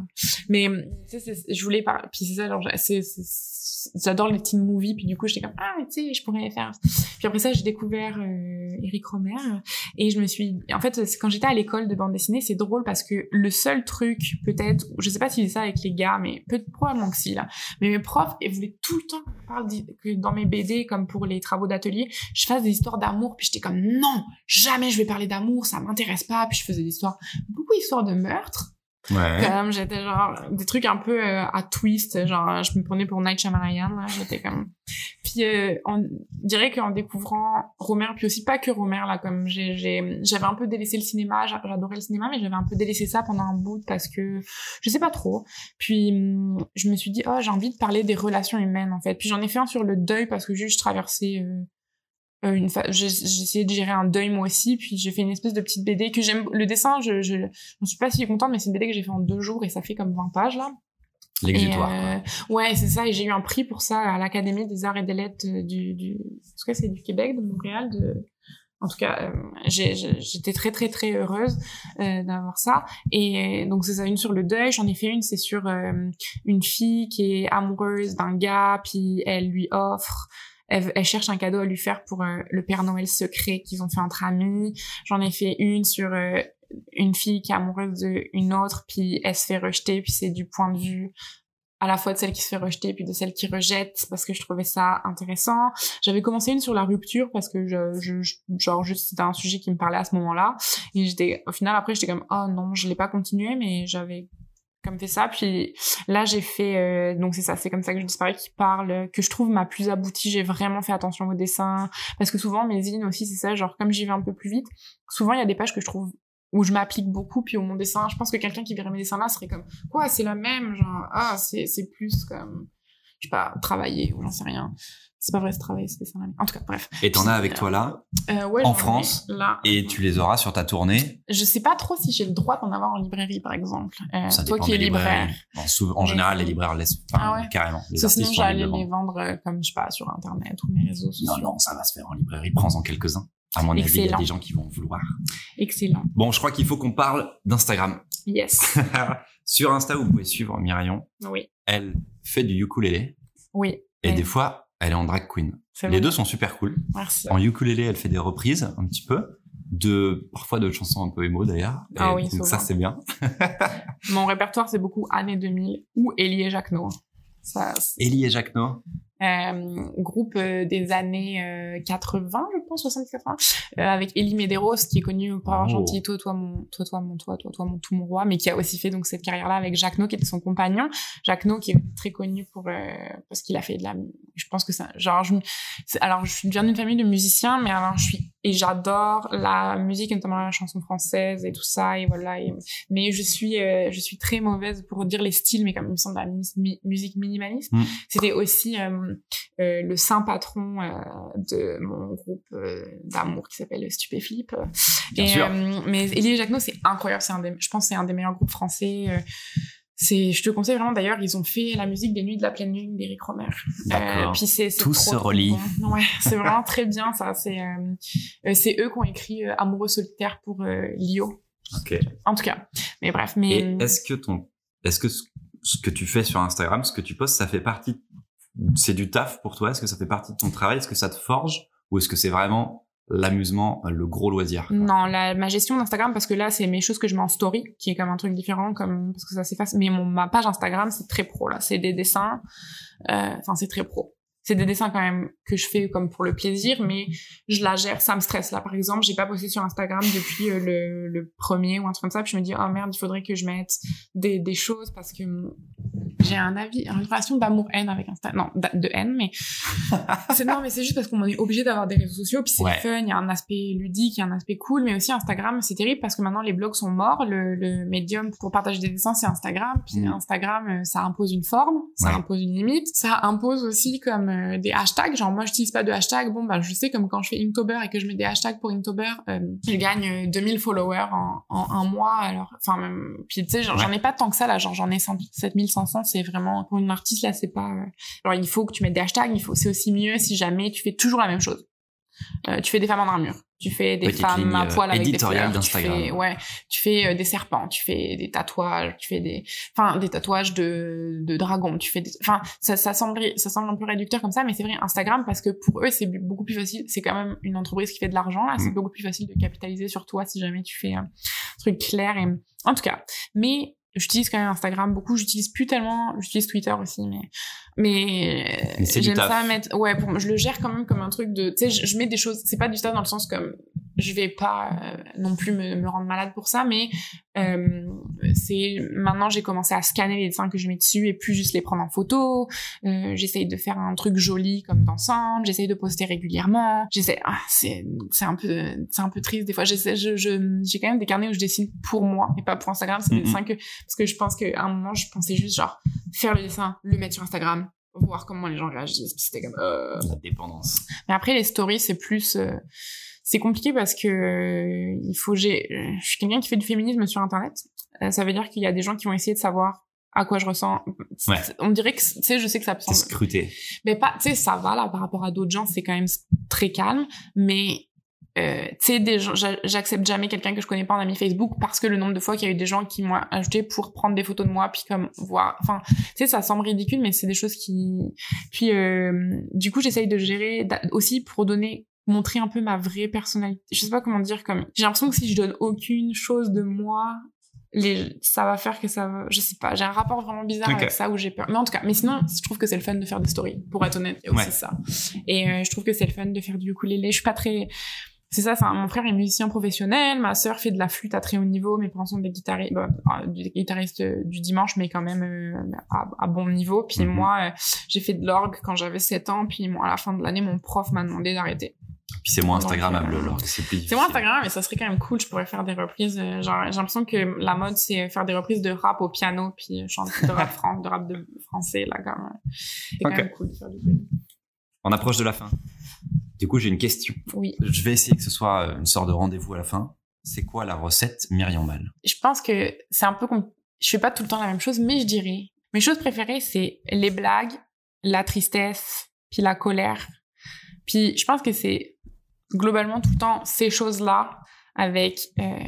mais euh, tu sais je voulais puis c'est ça genre j'adore les teen movies puis du coup j'étais comme ah tu sais je pourrais faire puis après ça j'ai découvert euh, Eric Romer et je me suis en fait quand j'étais à l'école de bande dessinée c'est drôle parce que le seul truc peut-être je sais pas si c'est ça avec les gars mais peut probablement que si là mais mes profs ils voulaient tout le temps que dans mes BD comme pour les travaux je fasse des histoires d'amour puis j'étais comme non jamais je vais parler d'amour ça m'intéresse pas puis je faisais des histoires beaucoup d'histoires de meurtre Ouais. comme j'étais genre des trucs un peu euh, à twist genre je me prenais pour Night Shyamalan là j'étais comme puis euh, on dirait qu'en découvrant Romer puis aussi pas que Romer là comme j'ai j'avais un peu délaissé le cinéma j'a- j'adorais le cinéma mais j'avais un peu délaissé ça pendant un bout parce que je sais pas trop puis hum, je me suis dit oh j'ai envie de parler des relations humaines en fait puis j'en ai fait un sur le deuil parce que juste je traversais euh, une fa- j'ai essayé de gérer un deuil moi aussi puis j'ai fait une espèce de petite BD que j'aime le dessin je je je suis pas si contente mais c'est une BD que j'ai fait en deux jours et ça fait comme 20 pages là L'exutoire. Euh, ouais, c'est ça. Et j'ai eu un prix pour ça à l'Académie des arts et des lettres euh, du, du, en tout cas, c'est du Québec, de Montréal. De, en tout cas, euh, j'étais très, très, très heureuse euh, d'avoir ça. Et euh, donc, c'est ça, une sur le deuil. J'en ai fait une, c'est sur euh, une fille qui est amoureuse d'un gars, puis elle lui offre elle, elle cherche un cadeau à lui faire pour euh, le Père Noël secret qu'ils ont fait entre amis. J'en ai fait une sur euh, une fille qui est amoureuse d'une autre, puis elle se fait rejeter, puis c'est du point de vue à la fois de celle qui se fait rejeter puis de celle qui rejette parce que je trouvais ça intéressant. J'avais commencé une sur la rupture parce que je, je, genre juste c'était un sujet qui me parlait à ce moment-là et j'étais au final après j'étais comme oh non, je l'ai pas continué mais j'avais comme fait ça. Puis là j'ai fait euh, donc c'est ça c'est comme ça que je disparais qui parle que je trouve ma plus aboutie. J'ai vraiment fait attention au dessin. Parce que souvent mes zines aussi c'est ça genre comme j'y vais un peu plus vite souvent il y a des pages que je trouve où je m'applique beaucoup puis où mon dessin. Je pense que quelqu'un qui verrait mes dessins là serait comme quoi c'est la même genre ah c'est c'est plus comme je sais pas travailler ou j'en sais rien c'est pas vrai c'est travailler c'est dessin en tout cas bref Et t'en as avec toi là, Euh, ouais, En France, là et tu les auras sur ta tournée. je sais pas trop si j'ai le droit d'en avoir en librairie par exemple Euh, Ça toi qui es libraire En, général, les libraires laissent, enfin, Ah ouais. carrément. Les Ça, sinon j'allais les vendre. euh, comme je sais pas sur internet ou mes réseaux sociaux Non, non, ça va se faire en librairie. Prends-en quelques-uns. À mon avis, il y a des gens qui vont vouloir. excellent Bon, je crois qu'il faut qu'on parle d'Instagram. yes Sur Insta, vous pouvez suivre Myrion. oui Elle fait du ukulélé oui et des fois, elle est en drag queen. Les vrai. deux sont super cool. merci En ukulélé, elle fait des reprises un petit peu de parfois de chansons un peu émo d'ailleurs. Ah oui, donc ça c'est bien. mon répertoire c'est beaucoup années 2000 ou Elie et Jacquenot ça et. Euh, groupe euh, des années euh, 80, je pense, 70-80, euh, avec Elie Medeiros, qui est connu pour avoir Oh. chanté Toi, toi, mon, toi, toi, mon, toi, toi, toi, mon, tout mon roi, mais qui a aussi fait donc cette carrière-là avec Jacques No, qui était son compagnon. Jacques No, qui est très connu pour, euh, parce qu'il a fait de la, je pense que ça, genre, je, alors, je suis- je viens d'une famille de musiciens, mais alors, je suis, et j'adore la musique, notamment la chanson française et tout ça, et voilà, et, mais je suis, euh, je suis très mauvaise pour dire les styles, mais comme il me semble la mi- musique minimaliste. Mm. C'était aussi euh, euh, le saint patron de mon groupe d'amour qui s'appelle Stupéflip. Bien et, sûr. mais Elie Jacquenot, c'est incroyable. C'est un des, je pense que c'est un des meilleurs groupes français. Euh, c'est, je te conseille vraiment d'ailleurs, ils ont fait la musique des Nuits de la pleine lune d'Éric Romer. D'accord. puis c'est, Tout se relie. bon. Ouais, c'est vraiment très bien ça. C'est, euh, euh, c'est eux qui ont écrit euh, Amoureux solitaire pour euh, Lio. Ok. En tout cas. Mais bref, mais est-ce que ton, est-ce que ce, ce que tu fais sur Instagram, ce que tu postes, ça fait partie, c'est du taf pour toi? Est-ce que ça fait partie de ton travail? Est-ce que ça te forge? Ou est-ce que c'est vraiment l'amusement, le gros loisir Non, la, ma gestion d'Instagram, parce que là, c'est mes choses que je mets en story, qui est comme un truc différent, comme, parce que ça s'efface. Mais mon, ma page Instagram, c'est très pro, là. C'est des dessins, euh, enfin, c'est très pro. C'est des dessins quand même que je fais comme pour le plaisir, mais je la gère, ça me stresse. Là, par exemple, j'ai pas posté sur Instagram depuis euh, le, le premier ou un truc comme ça, puis je me dis, oh merde, il faudrait que je mette des, des choses parce que hum, j'ai un avis, une relation d'amour-haine avec Instagram. Non, de haine, mais c'est non, mais c'est juste parce qu'on est obligé d'avoir des réseaux sociaux, puis c'est Ouais. fun, il y a un aspect ludique, il y a un aspect cool, mais aussi Instagram, c'est terrible parce que maintenant les blogs sont morts, le, le médium pour partager des dessins, c'est Instagram, puis Mhm. Instagram, euh, ça impose une forme, ça Ouais. impose une limite, ça impose aussi comme euh, des hashtags, genre moi j'utilise pas de hashtag, bon bah je sais comme quand je fais Inktober et que je mets des hashtags pour Inktober, euh, je gagne euh, 2000 followers en, en un mois, alors, enfin même, puis tu sais, j'en ai pas tant que ça là, genre j'en ai 100 7500, c'est vraiment, pour une artiste là, c'est pas, euh, alors il faut que tu mettes des hashtags, il faut, c'est aussi mieux si jamais tu fais toujours la même chose. Euh, tu fais des femmes en armure, tu fais des Petite femmes à poil avec des fleurs, tu d'Instagram. fais, ouais, tu fais euh, des serpents, tu fais des tatouages, tu fais des, enfin des tatouages de de dragons, tu fais des, enfin ça ça semble ça semble un peu réducteur comme ça, mais c'est vrai Instagram parce que pour eux c'est beaucoup plus facile, c'est quand même une entreprise qui fait de l'argent là, c'est Mm. beaucoup plus facile de capitaliser sur toi si jamais tu fais un truc clair et en tout cas, mais j'utilise quand même Instagram beaucoup, j'utilise plus tellement, j'utilise Twitter aussi, mais mais, j'aime ça mettre, ouais, pour, je le gère quand même comme un truc de, tu sais, je, je mets des choses, c'est pas du taf dans le sens comme je vais pas euh, non plus me, me rendre malade pour ça, mais euh, c'est maintenant j'ai commencé à scanner les dessins que je mets dessus et plus juste les prendre en photo. Euh, j'essaye de faire un truc joli comme d'ensemble. J'essaye de poster régulièrement. J'essaie, ah, c'est c'est un peu c'est un peu triste des fois. J'essaie, je je j'ai quand même des carnets où je dessine pour moi et pas pour Instagram. C'est des Mhm. dessins que parce que je pense qu'à un moment je pensais juste genre faire le dessin, le mettre sur Instagram. voir comment les gens réagissent. C'était comme euh... La dépendance. Mais après les stories c'est plus euh, c'est compliqué parce que euh, il faut j'ai je suis quelqu'un qui fait du féminisme sur internet. Euh, ça veut dire qu'il y a des gens qui vont essayer de savoir à quoi je ressens. Ouais. On dirait que tu sais je sais que ça C'est semble scruté. mais pas tu sais ça va là par rapport à d'autres gens c'est quand même très calme mais euh, tu sais des gens j'a- j'accepte jamais quelqu'un que je connais pas en ami Facebook parce que le nombre de fois qu'il y a eu des gens qui m'ont ajouté pour prendre des photos de moi puis comme voir enfin tu sais ça semble ridicule mais c'est des choses qui puis euh, du coup j'essaye de gérer aussi pour donner montrer un peu ma vraie personnalité je sais pas comment dire comme j'ai l'impression que si je donne aucune chose de moi les ça va faire que ça va je sais pas j'ai un rapport vraiment bizarre avec ça où j'ai peur mais en tout cas mais sinon je trouve que c'est le fun de faire des stories pour être honnête Ouais. ça et euh, je trouve que c'est le fun de faire du ukulélé je suis pas très c'est ça, c'est un- mon frère est musicien professionnel, ma sœur fait de la flûte à très haut niveau, mes parents sont des guitaristes, bon, euh, des guitaristes euh, du dimanche, mais quand même euh, à, à bon niveau. Puis Mhm. moi, euh, j'ai fait de l'orgue quand j'avais 7 ans, puis moi, à la fin de l'année, mon prof m'a demandé d'arrêter. Puis c'est moins Instagrammable, euh, alors c'est plus C'est moins difficile. Instagram, mais ça serait quand même cool, je pourrais faire des reprises. euh, genre, j'ai l'impression que la mode, c'est faire des reprises de rap au piano, puis euh, chanter de rap, fran- de, rap de français, là, quand même. C'est quand Ok. même cool de faire du. On approche de la fin. Du coup, j'ai une question. Oui. Je vais essayer que ce soit une sorte de rendez-vous à la fin. C'est quoi la recette Myriam Mal? Je pense que c'est un peu comme je fais pas tout le temps la même chose mais je dirais mes choses préférées c'est les blagues la tristesse puis la colère puis je pense que c'est globalement tout le temps ces choses là avec euh,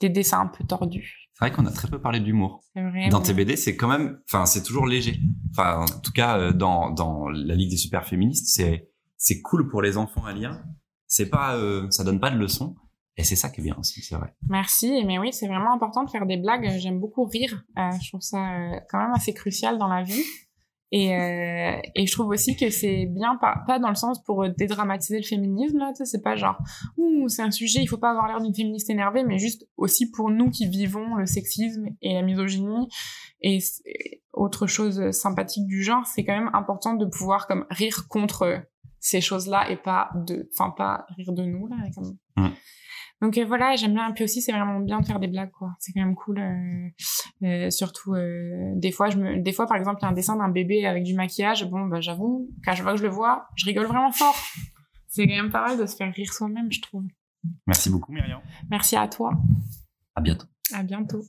des dessins un peu tordus C'est vrai qu'on a très peu parlé d'humour. Dans tes BD, c'est quand même, enfin, c'est toujours léger. Enfin, en tout cas, euh, dans, dans la Ligue des super féministes, c'est, c'est cool pour les enfants à lire. C'est pas, euh, ça donne pas de leçons. Et c'est ça qui est bien aussi, c'est vrai. Merci, mais oui, c'est vraiment important de faire des blagues. J'aime beaucoup rire. Euh, je trouve ça euh, quand même assez crucial dans la vie. Et, euh, et je trouve aussi que c'est bien, pas, dans le sens pour dédramatiser le féminisme, là, c'est pas genre, ouh, c'est un sujet, il faut pas avoir l'air d'une féministe énervée, mais juste aussi pour nous qui vivons le sexisme et la misogynie et autre chose sympathique du genre, c'est quand même important de pouvoir comme rire contre ces choses-là et pas de, enfin pas rire de nous, là, comme... Mm. Donc euh, voilà, j'aime bien. Puis aussi, c'est vraiment bien de faire des blagues, quoi. C'est quand même cool. euh, euh, surtout, des fois, je me, des fois, par exemple, il y a un dessin d'un bébé avec du maquillage. Bon, bah j'avoue, quand je vois que je le vois, je rigole vraiment fort. C'est quand même pas mal de se faire rire soi-même, je trouve. Merci beaucoup, Myriam. Merci à toi. À bientôt. À bientôt.